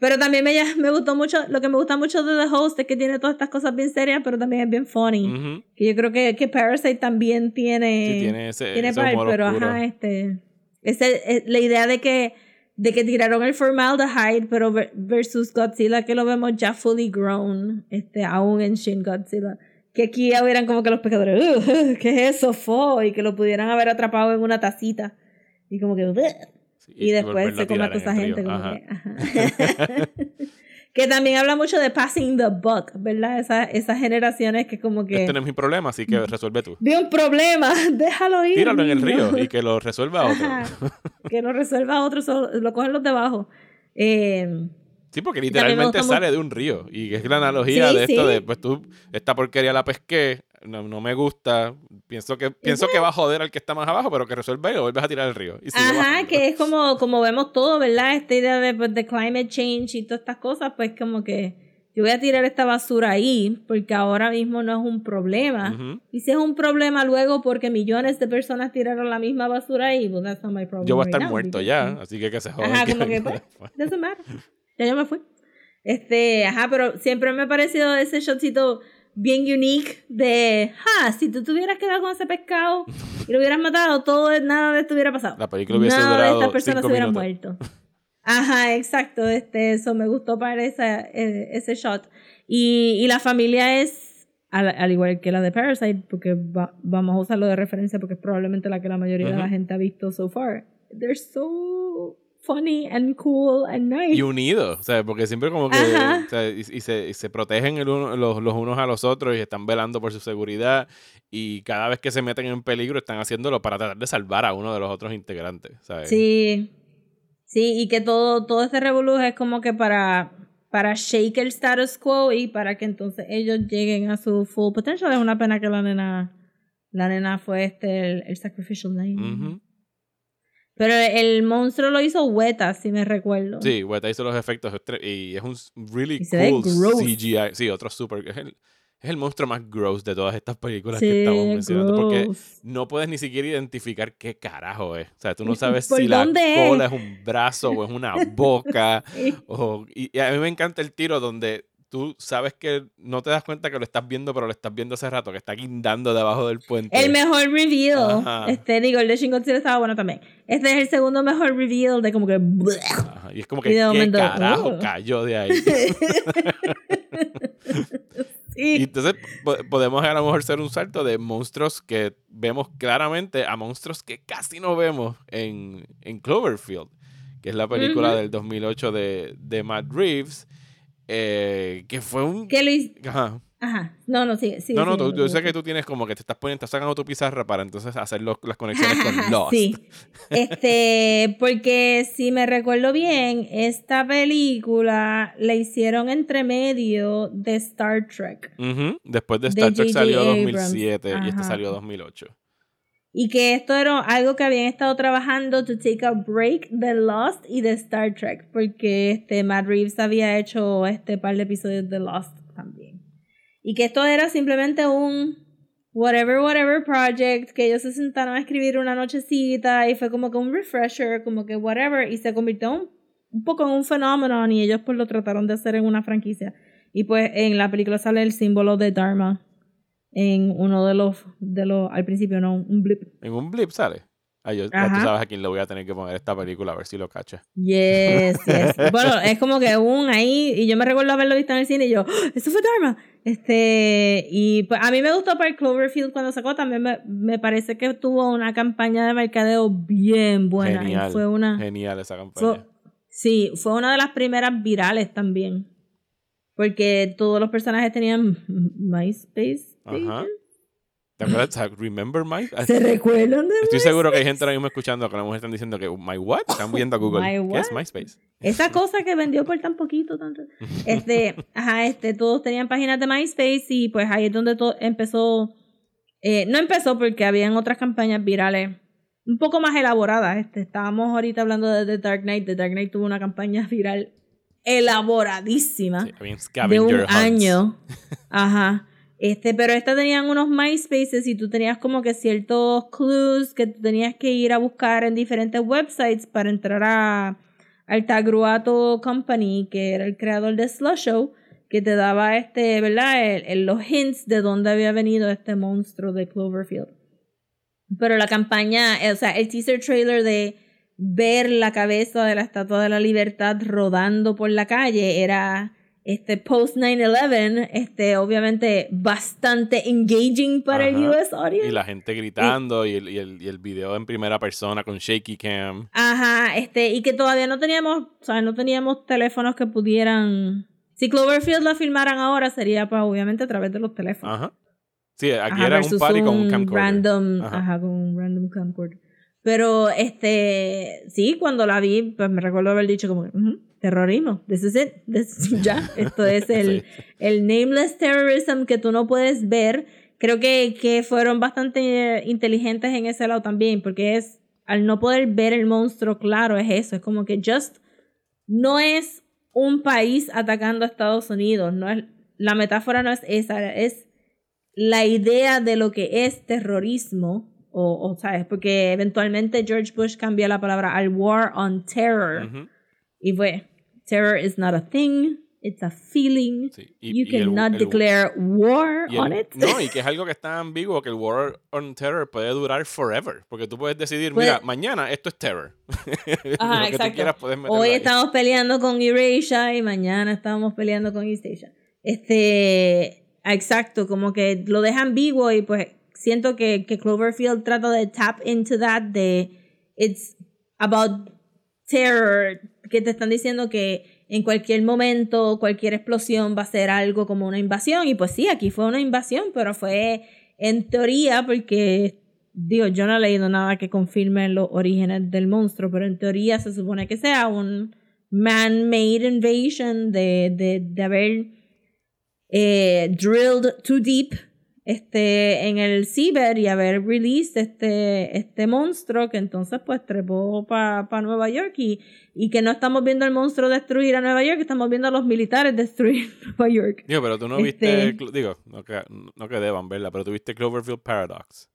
Pero también me, me gustó mucho, lo que me gusta mucho de The Host es que tiene todas estas cosas bien serias, pero también es bien funny. Ujú. Que yo creo que, que Parasite también tiene. Sí, tiene ese, tiene ese par, pero oscuro. ajá, este. Ese, eh, la idea de que, de que tiraron el formaldehyde, pero ver- versus Godzilla, que lo vemos ya fully grown, este, aún en Shin Godzilla. Que aquí hubieran como que los pescadores, "Ugh, ¿qué es eso, fo? Y que lo pudieran haber atrapado en una tacita. Y como que. Sí, y después se come a toda esa gente. Como que, ajá. que también habla mucho de passing the buck, ¿verdad? Esa, esas generaciones que como que... Este no es mi problema, así que resuelve tú. Vi un problema, déjalo ir. Tíralo en el río y que lo resuelva otro. Ajá. que lo resuelva otro, solo- lo cogen los de abajo. Eh, Sí, porque literalmente sale de un río. Y es la analogía Sí, de esto sí. de, pues tú, esta porquería la pesqué, no, no me gusta, pienso que pienso que va a joder al que está más abajo, pero que resuelva y lo vuelves a tirar al río. Y Ajá, que es como, como vemos todo, ¿verdad? Esta idea de, pues, de climate change y todas estas cosas, pues como que yo voy a tirar esta basura ahí porque ahora mismo no es un problema. Y si es un problema luego porque millones de personas tiraron la misma basura ahí, well, that's not my problem Yo voy a estar muerto ya, así que que se joda. Ajá, como que pues, doesn't matter. Ya yo me fui. Este, ajá, pero siempre me ha parecido ese shotcito bien unique de, ah, si tú te hubieras quedado con ese pescado y lo hubieras matado, todo, nada de esto hubiera pasado. La película hubiese nada de durado estas personas se hubieran muerto. Ajá, exacto. Este, eso me gustó para esa, eh, ese shot. Y, y la familia es, al, al igual que la de Parasite, porque va- vamos a usarlo de referencia porque es probablemente la que la mayoría de la gente ha visto so far. They're so funny and cool and nice. Y unidos, o sea, porque siempre como que o sea, y, y se, y se protegen el uno- los, los unos a los otros y están velando por su seguridad y cada vez que se meten en peligro están haciéndolo para tratar de salvar a uno de los otros integrantes, ¿sabes? Sí. Sí, y que todo, todo este revolú es como que para, para shake el status quo y para que entonces ellos lleguen a su full potential. Es una pena que la nena, la nena fue este, el, el sacrificial line. Ujú. Pero el monstruo lo hizo Weta, si me recuerdo. Sí, Weta hizo los efectos y es un really cool. CGI. Sí, otro super. Es el, es el monstruo más gross de todas estas películas Sí, que estamos mencionando. Porque no puedes ni siquiera identificar qué carajo es. O sea, tú no sabes ¿Por si la es? cola es un brazo o es una boca. Sí. o- y a mí me encanta el tiro donde tú sabes que no te das cuenta que lo estás viendo, pero lo estás viendo hace rato, que está guindando debajo del puente. El mejor reveal. Ajá. Este, digo, el de Shin Godzilla estaba bueno también. Este es el segundo mejor reveal de como que. Ajá, Y es como que, ¿qué momento, carajo cayó de ahí? Y entonces po- podemos a lo mejor hacer un salto de monstruos que vemos claramente a monstruos que casi no vemos en, en Cloverfield, que es la película Ujú. del 2008 de, de Matt Reeves, eh, que fue un... Que lo hizo. Ajá. Ajá. No, no, sigue. sigue No, no, tú- yo sé que tú tienes como que te estás poniendo, estás sacando tu pizarra para entonces hacer los- las conexiones con Lost. Sí. Este, porque si me recuerdo bien, esta película la hicieron entre medio de Star Trek. Después de De Star Trek salió Abrams. 2007 y este Ajá. salió 2008. Y que esto era algo que habían estado trabajando to take a break de Lost y de Star Trek, porque este Matt Reeves había hecho este par de episodios de Lost también. Y que esto era simplemente un whatever, whatever project, que ellos se sentaron a escribir una nochecita y fue como que un refresher, como que whatever, y se convirtió un, un poco en un fenómeno y ellos pues lo trataron de hacer en una franquicia. Y pues en la película sale el símbolo de Dharma en uno de los, de los, al principio no, un blip. En un blip sale. Ah, yo, ya tú sabes a quién le voy a tener que poner esta película a ver si lo cacha. Yes, yes. bueno, es como que un ahí, y yo me recuerdo haberlo visto en el cine y yo, "¡Ah! eso fue Dharma. Este, y pues a mí me gustó para Cloverfield cuando sacó, también me, me parece que tuvo una campaña de mercadeo bien buena. y Genial. fue una, Genial esa campaña. fue- sí, fue una de las primeras virales también. Porque todos los personajes tenían MySpace. Ajá. ¿Te acuerdas? ¿Remember Mike? ¿Se recuerdan de Estoy seguro que hay gente ahora mismo escuchando que a lo mejor están diciendo que My what? Están viendo a Google. My ¿Qué es what? MySpace? Esa cosa que vendió por tan poquito, tanto. Este, ajá, este, todos tenían páginas de MySpace y pues ahí es donde todo empezó. eh, no empezó porque habían otras campañas virales un poco más elaboradas. Este, estábamos ahorita hablando de The Dark Knight. The Dark Knight tuvo una campaña viral elaboradísima Sí, había de scavenger un hunts. año. Ajá. Este, pero esta tenían unos MySpaces y tú tenías como que ciertos clues que tú tenías que ir a buscar en diferentes websites para entrar a al Tagruato Company, que era el creador de Slush Show, que te daba este, ¿verdad? El- los hints de dónde había venido este monstruo de Cloverfield. Pero la campaña, eh, o sea, el teaser trailer de ver la cabeza de la Estatua de la Libertad rodando por la calle era este post 9/11, este obviamente bastante engaging para el. US audience. Y la gente gritando y el, y, el, y el video en primera persona con shaky cam. Ajá, este, y que todavía no teníamos, o sea, no teníamos teléfonos que pudieran. Si Cloverfield la filmaran ahora, sería pues obviamente a través de los teléfonos. Ajá. Sí, aquí Ajá, era un party con un camcorder. Random, Ajá. ajá. con un random camcorder. Pero, este, sí, cuando la vi, pues me recuerdo haber dicho como, "Ujú, terrorismo, this is it, this is- ya, esto es el, Sí. el nameless terrorism que tú no puedes ver. Creo que, que fueron bastante eh, inteligentes en ese lado también, porque es, al no poder ver el monstruo claro, es eso, es como que just, no es un país atacando a Estados Unidos, no es, la metáfora no es esa, es la idea de lo que es terrorismo, o, o sabes, porque eventualmente George Bush cambia la palabra al war on terror, Ujú, y fue, terror is not a thing, it's a feeling, sí. Y- you y el- cannot el- declare war el- on it. No, y que es algo que es tan ambiguo que el War on Terror puede durar forever. Porque tú puedes decidir, Puede- mira, mañana esto es terror. Ajá, Lo que tú exacto. quieras puedes Hoy ahí. estamos peleando con Eurasia y mañana estamos peleando con East Asia. Este, exacto, como que lo deja ambiguo y pues siento que, que Cloverfield trata de tap into that de it's about terror, que te están diciendo que en cualquier momento, cualquier explosión va a ser algo como una invasión. Y pues sí, aquí fue una invasión, pero fue en teoría porque digo, yo no he leído nada que confirme los orígenes del monstruo, pero en teoría se supone que sea un man-made invasion de, de, de haber eh, drilled too deep este, en el ciber y haber released este, este monstruo que entonces pues trepó para Nueva York y, y que no estamos viendo al monstruo destruir a Nueva York, estamos viendo a los militares destruir Nueva York. Digo, pero tú no Este- viste, digo, no que, no que deban verla, pero tú viste Cloverfield Paradox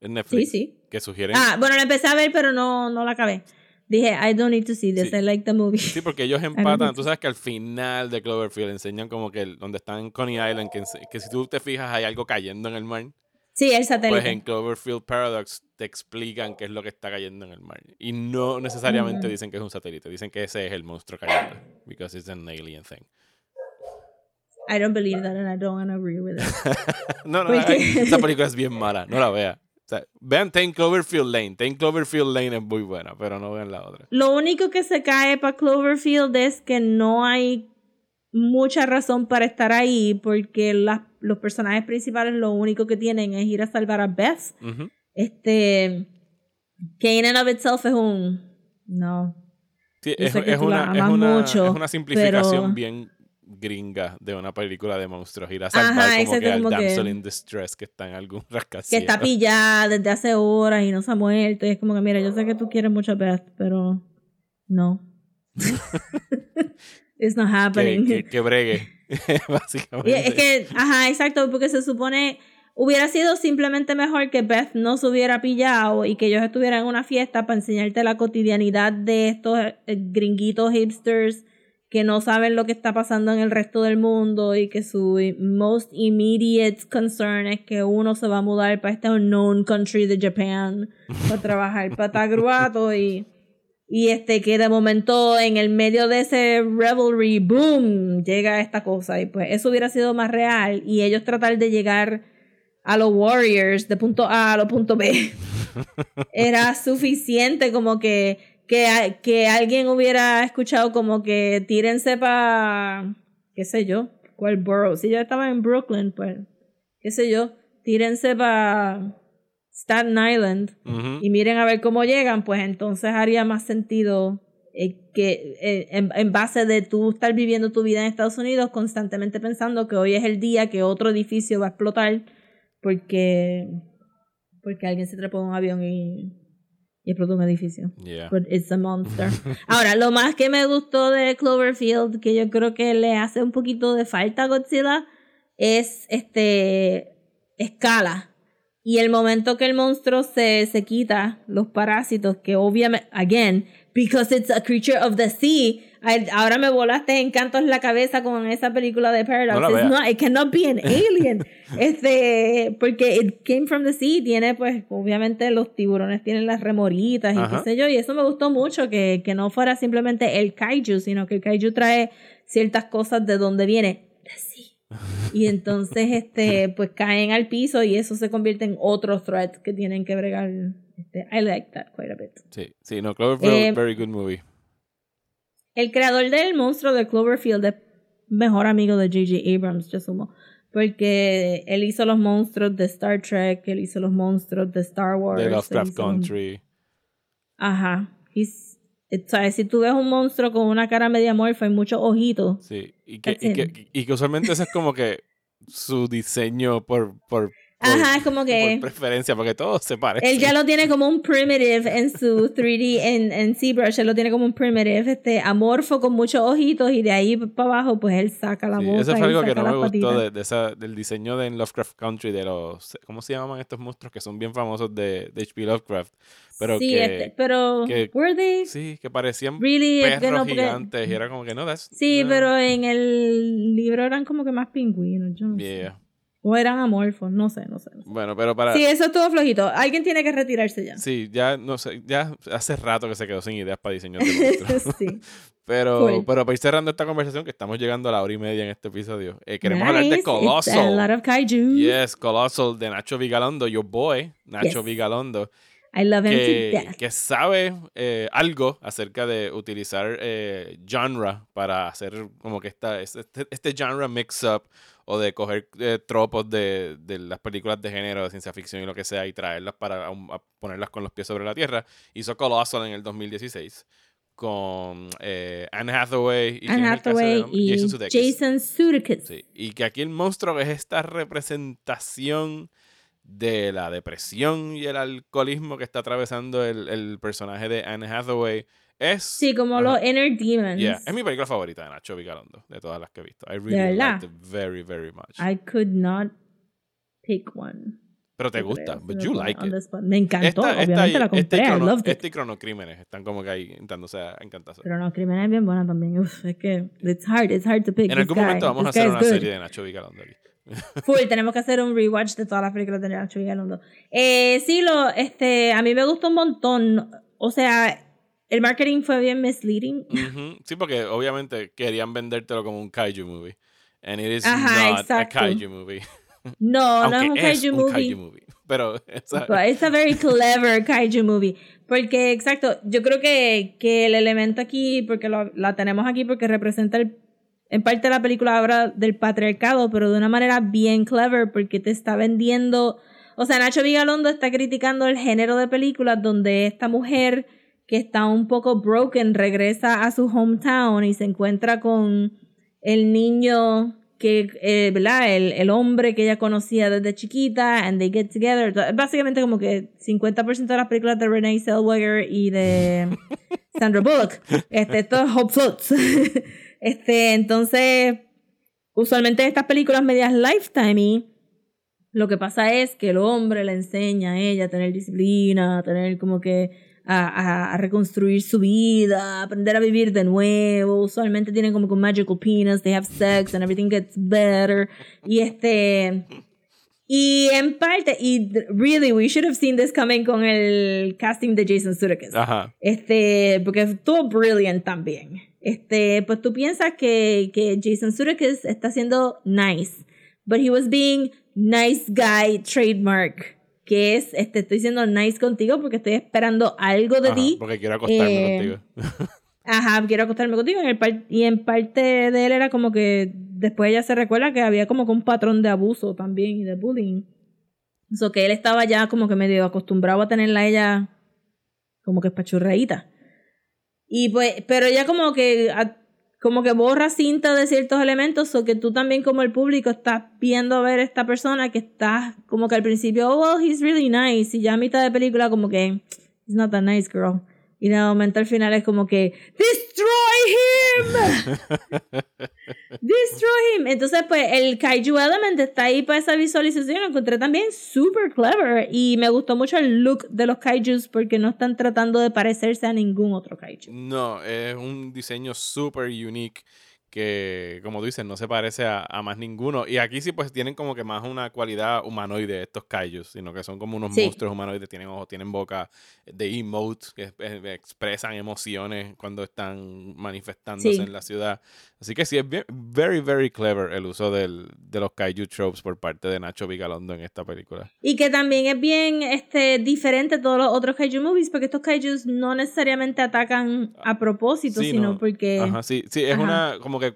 en Sí, Netflix. sí. Que sugieren. Ah, bueno, la empecé a ver, pero no, no la acabé. Dije, I don't need to see this, Sí. I like the movie. Sí, porque ellos empatan. Tú sabes que al final de Cloverfield enseñan como que el- donde están en Coney Island, que, que si tú te fijas hay algo cayendo en el mar. Sí, el satélite. Pues en Cloverfield Paradox te explican qué es lo que está cayendo en el mar. Y no necesariamente dicen que es un satélite, dicen que ese es el monstruo cayendo. Because it's an alien thing. I don't believe that and I don't wanna agree with it. no, no, Porque- esa película es bien mala, no la vea. Sea, vean Ten Cloverfield Lane. Ten Cloverfield Lane es muy buena, pero no vean la otra. Lo único que se cae para Cloverfield es que no hay mucha razón para estar ahí porque las- los personajes principales lo único que tienen es ir a salvar a Beth. Este, que in and of itself es un... No. Sí, es, una, es, una, mucho, es una simplificación pero- bien, gringa de una película de monstruos. Ir a salvar Ajá, como que al que- damsel in distress que está en algún que rascacielos. está pillada desde hace horas y no se ha muerto. Y es como que, mira, yo sé que tú quieres mucho a Beth, pero no. It's not que, happening. que, que bregue, Y básicamente. es que, ajá, exacto, porque se supone hubiera sido simplemente mejor que Beth no se hubiera pillado y que ellos estuvieran en una fiesta para enseñarte la cotidianidad de estos eh, gringuitos hipsters que no saben lo que está pasando en el resto del mundo y que su most immediate concern es que uno se va a mudar para este unknown country de Japan para trabajar para Tagruato y y este que de momento en el medio de ese revelry, boom, llega esta cosa. Y pues eso hubiera sido más real. Y ellos tratar de llegar a los Warriors de punto A a lo punto B. Era suficiente como que, que, que alguien hubiera escuchado como que tírense para, qué sé yo, cuál borough. Si yo estaba en Brooklyn, pues, qué sé yo, tírense para Staten Island y miren a ver cómo llegan, pues entonces haría más sentido eh, que eh, en, en base de tú estar viviendo tu vida en Estados Unidos constantemente pensando que hoy es el día que otro edificio va a explotar porque porque alguien se trepó en un avión y explotó un edificio. Yeah. But it's a monster. Ahora, lo más que me gustó de Cloverfield, que yo creo que le hace un poquito de falta a Godzilla, es este escala. Y el momento que el monstruo se, se quita los parásitos, que obviamente, again, because it's a creature of the sea, ahora me volaste encantos en la cabeza con esa película de Paradox. No It's not- it cannot be an alien. este, porque it came from the sea, tiene pues, obviamente los tiburones tienen las remoritas y Ajá. qué sé yo, y eso me gustó mucho, que, que no fuera simplemente el kaiju, sino que el kaiju trae ciertas cosas de donde viene. Sea. Y entonces, este, pues caen al piso y eso se convierte en otro threat que tienen que bregar. Este, I like that quite a bit. Sí, sí, no, Cloverfield, Eh, very good movie. El creador del monstruo de Cloverfield es mejor amigo de J.J. Abrams, yo sumo. Porque él hizo los monstruos de Star Trek, él hizo los monstruos de Star Wars. De Lovecraft los- Country. Ajá. He's, it- ¿sabes? Si tú ves un monstruo con una cara media morfa y muchos ojitos. Sí, y que, y, que, y que usualmente ese es como que su diseño por, por, Ajá, es como por que preferencia, porque todos se parecen. él ya lo tiene como un primitive en su 3D en, en ZBrush, él lo tiene como un primitive, este amorfo con muchos ojitos y de ahí para abajo pues él saca la Sí, boca eso fue algo que no me gustó de, de esa, del diseño de Lovecraft Country de los... ¿Cómo se llaman estos monstruos que son bien famosos de, de H.P. Lovecraft? Pero sí, que... este, pero que- were they Sí, que parecían really perros no, porque- gigantes y era como que no, that's... Sí, no. pero en el libro eran como que más pingüinos, yo no sé. O eran amorfos, no sé, no sé. no sé. Bueno, pero para... Sí, eso estuvo flojito. Alguien tiene que retirarse ya. Sí, ya no sé, ya hace rato que se quedó sin ideas para diseños de sí. Pero, Cool. pero para ir cerrando esta conversación, que estamos llegando a la hora y media en este episodio, eh, queremos hablar de Nice. It's a lot Colossal. of kaiju. Yes, Colossal de Nacho Vigalondo, your boy, Nacho Yes. Vigalondo, I love him to que, death. que sabe eh, algo acerca de utilizar eh, genre para hacer como que esta, este, este genre mix-up o de coger eh, tropos de, de las películas de género, de ciencia ficción y lo que sea y traerlas para a ponerlas con los pies sobre la tierra. Hizo Colossal en el 2016 con eh, Anne Hathaway y, ¿quién Anne de Hathaway hombre? y Jason Sudeikis. Jason Sudeikis. Sí, y que aquí el monstruo es esta representación de la depresión y el alcoholismo que está atravesando el, el personaje de Anne Hathaway. Es, Sí, como Ajá. los Inner Demons. Yeah, es mi película favorita de Nacho Vigalondo, de todas las que he visto. I really liked it very, very much. I could not pick one. Pero te gusta, but you like it. Me encantó, Esta- esta obviamente y- la compré, este y I crono- loved it. este y cronocrímenes están como que ahí intentándose a encantarse. Pero no, Crimen es bien buena también. Uf, es que it's hard, it's hard to pick. En algún guy- momento vamos a this hacer guy una good. serie de Nacho Vigalondo aquí. Full, tenemos que hacer un rewatch de todas las películas de Nacho Vigalondo. Eh, sí, lo, este, a mí me gustó un montón. O sea, el marketing fue bien misleading. Ujú. Sí, porque obviamente querían vendértelo como un kaiju movie. And it is Ajá, not exacto. a kaiju movie. No, no es un es kaiju un movie. kaiju movie. Pero, it's a very clever kaiju movie. Porque, exacto, yo creo que, que el elemento aquí, porque lo- la tenemos aquí porque representa el- en parte la película habla del patriarcado, pero de una manera bien clever porque te está vendiendo... O sea, Nacho Vigalondo está criticando el género de películas donde esta mujer que está un poco broken regresa a su hometown y se encuentra con el niño que, eh, ¿verdad? El, el hombre que ella conocía desde chiquita, and they get together. Básicamente como que 50% de las películas de Renee Zellweger y de Sandra Bullock. Este, esto es Hope Floats. Este, entonces, usualmente estas películas medias lifetime y lo que pasa es que el hombre le enseña a ella a tener disciplina, a tener como que a, a- a reconstruir su vida, a aprender a vivir de nuevo. Usualmente tienen como que un magical penis, they have sex and everything gets better. Y este y en parte y really we should have seen this coming con el casting de Jason Sudeikis. Ajá. Este, porque estuvo brilliant también. Este, pues tú piensas que, que Jason Sudeikis está siendo nice, but he was being nice guy trademark, que es, este, estoy siendo nice contigo porque estoy esperando algo de Ajá, ti. porque quiero acostarme Eh, contigo. Ajá, quiero acostarme contigo. En el par- y en parte de él era como que después ella se recuerda que había como que un patrón de abuso también y de bullying. Eso que él estaba ya como que medio acostumbrado a tenerla a ella como que espachurradita. Y pues, pero ella como que a- como que borra cinta de ciertos elementos, o que tú también como el público estás viendo a ver esta persona que está como que al principio, oh, well, he's really nice, y ya a mitad de película como que, he's not that nice, girl. Y de momento al final es como que, ¡Destroy him! ¡Destroy him! Entonces, pues, el Kaiju Element está ahí para esa visualización. Lo encontré también super clever. Y me gustó mucho el look de los Kaijus porque no están tratando de parecerse a ningún otro Kaiju. No, es un diseño súper unique que, como tú dices, no se parece a, a más ninguno. Y aquí sí, pues tienen como que más una cualidad humanoide estos kaijus, sino que son como unos Sí. monstruos humanoides, tienen ojos, tienen boca de emote, que eh, expresan emociones cuando están manifestándose Sí. en la ciudad. Así que sí, es bien, very, very clever el uso del, de los kaiju tropes por parte de Nacho Vigalondo en esta película. Y que también es bien este, diferente a todos los otros Kaiju movies porque estos Kaijus no necesariamente atacan a propósito, Sí, sino no. porque... Ajá, sí, sí, es Ajá. una, como que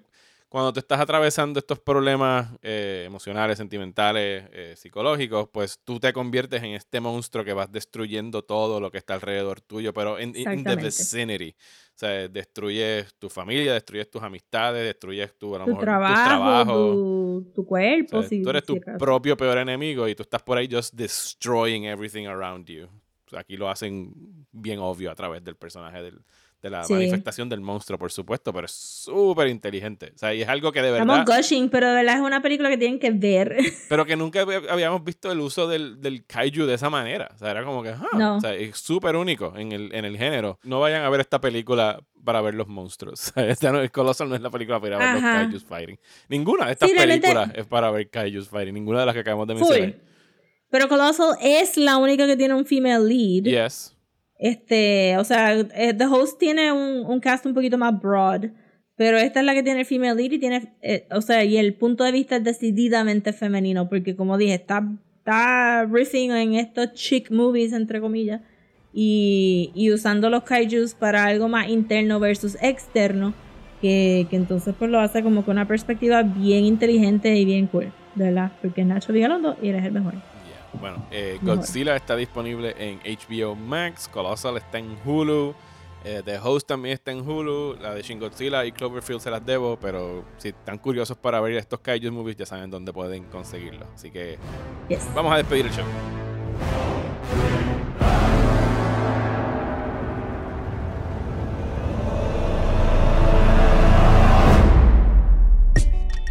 cuando tú estás atravesando estos problemas eh, emocionales, sentimentales, eh, psicológicos, pues tú te conviertes en este monstruo que vas destruyendo todo lo que está alrededor tuyo, pero en in- in the vicinity. O sea, destruyes tu familia, destruyes tus amistades, destruyes tu, a lo Tu mejor, trabajo, tus trabajos. tu, tu O cuerpo. sea, si- tú eres si tu acaso. propio peor enemigo y tú estás por ahí just destroying everything around you. O sea, aquí lo hacen bien obvio a través del personaje del- de la Sí. manifestación del monstruo, por supuesto, pero es súper inteligente. O sea, y es algo que de Estamos verdad, gushing, pero de verdad es una película que tienen que ver. pero que nunca hab- habíamos visto el uso del, del kaiju de esa manera. O sea, era como que, ah, No. o sea, es súper único en el, en el género. No vayan a ver esta película para ver los monstruos. O sea, esta no, Colossal no es la película para ver Ajá. los kaijus fighting. Ninguna de estas Sí, realmente- películas es para ver kaijus fighting. Ninguna de las que acabamos de Full. mencionar. Pero Colossal es la única que tiene un female lead. Yes. Este, o sea, eh, The Host tiene un, un cast un poquito más broad, pero esta es la que tiene el female lead y tiene, eh, o sea, y el punto de vista es decididamente femenino, porque como dije, está, está riffing en estos chick movies, entre comillas, y, y usando los kaijus para algo más interno versus externo, que, que entonces pues lo hace como con una perspectiva bien inteligente y bien cool, verdad, porque Nacho Vigalondo y él es el mejor. Bueno, eh. Godzilla está disponible en HBO Max, Colossal está en Hulu, eh, The Host también está en Hulu, la de Shin Godzilla y Cloverfield se las debo, pero si están curiosos para ver estos Kaiju movies ya saben dónde pueden conseguirlo. Así que Yes. vamos a despedir el show.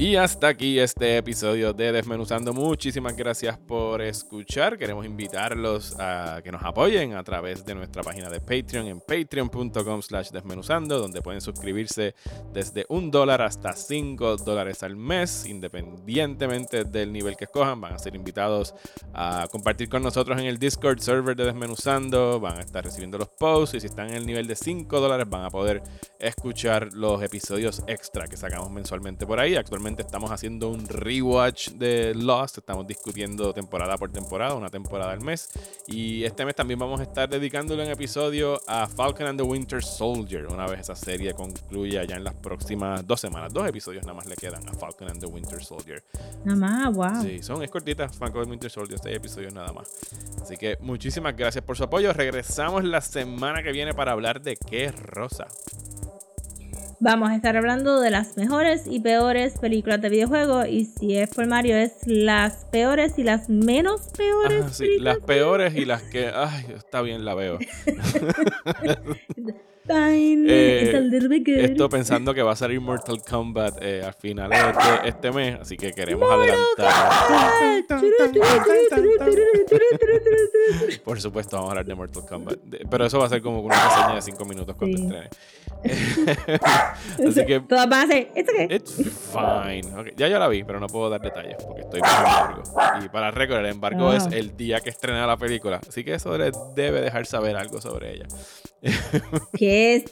Y hasta aquí este episodio de Desmenuzando. Muchísimas gracias por escuchar. Queremos invitarlos a que nos apoyen a través de nuestra página de Patreon en patreon.com slash desmenuzando, donde pueden suscribirse desde un dólar hasta cinco dólares al mes, independientemente del nivel que escojan. Van a ser invitados a compartir con nosotros en el Discord server de Desmenuzando. Van a estar recibiendo los posts y si están en el nivel de 5 dólares van a poder escuchar los episodios extra que sacamos mensualmente por ahí. Actualmente Estamos haciendo un rewatch de Lost, estamos discutiendo temporada por temporada, una temporada al mes. Y este mes también vamos a estar dedicándole un episodio a Falcon and the Winter Soldier, una vez esa serie concluya ya en las próximas dos semanas. Dos episodios nada más le quedan a Falcon and the Winter Soldier. Nada más, wow. Sí, son, es cortita, Falcon and the Winter Soldier, seis episodios nada más. Así que muchísimas gracias por su apoyo. Regresamos la semana que viene para hablar de qué es Rosa. Vamos a estar hablando de las mejores y peores películas de videojuegos. Y si es por Mario, es las peores y las menos peores. Ajá, sí, películas las peores y las que, ay, está bien, la veo. Fine, Eh, it's a little bit good. Esto pensando que va a salir Mortal Kombat eh, al final de este, este mes, así que queremos adelantar. Por supuesto, vamos a hablar de Mortal Kombat. Pero eso va a ser como una reseña de 5 minutos cuando Sí. estrene. así que Todas van a ser, it's okay. It's fine. Ya yo la vi, pero no puedo dar detalles porque estoy bajo embargo. Y para récord, el embargo Ah. es el día que estrena la película. Así que eso le debe dejar saber algo sobre ella. Que es.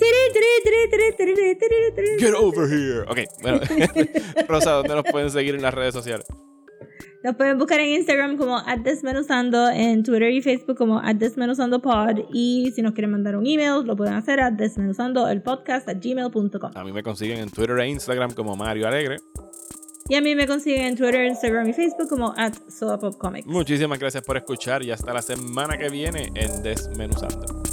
Get over here. Ok, bueno. Rosa, ¿dónde nos pueden seguir en las redes sociales? Nos pueden buscar en Instagram como Desmenuzando, en Twitter y Facebook como @desmenuzandopod y si nos quieren mandar un email lo pueden hacer a desmenuzandoelpodcast@gmail.com. A mí me consiguen en Twitter e Instagram como Mario Alegre. Y a mí me consiguen en Twitter, Instagram y Facebook como at. Muchísimas gracias por escuchar y hasta la semana que viene en Desmenuzando.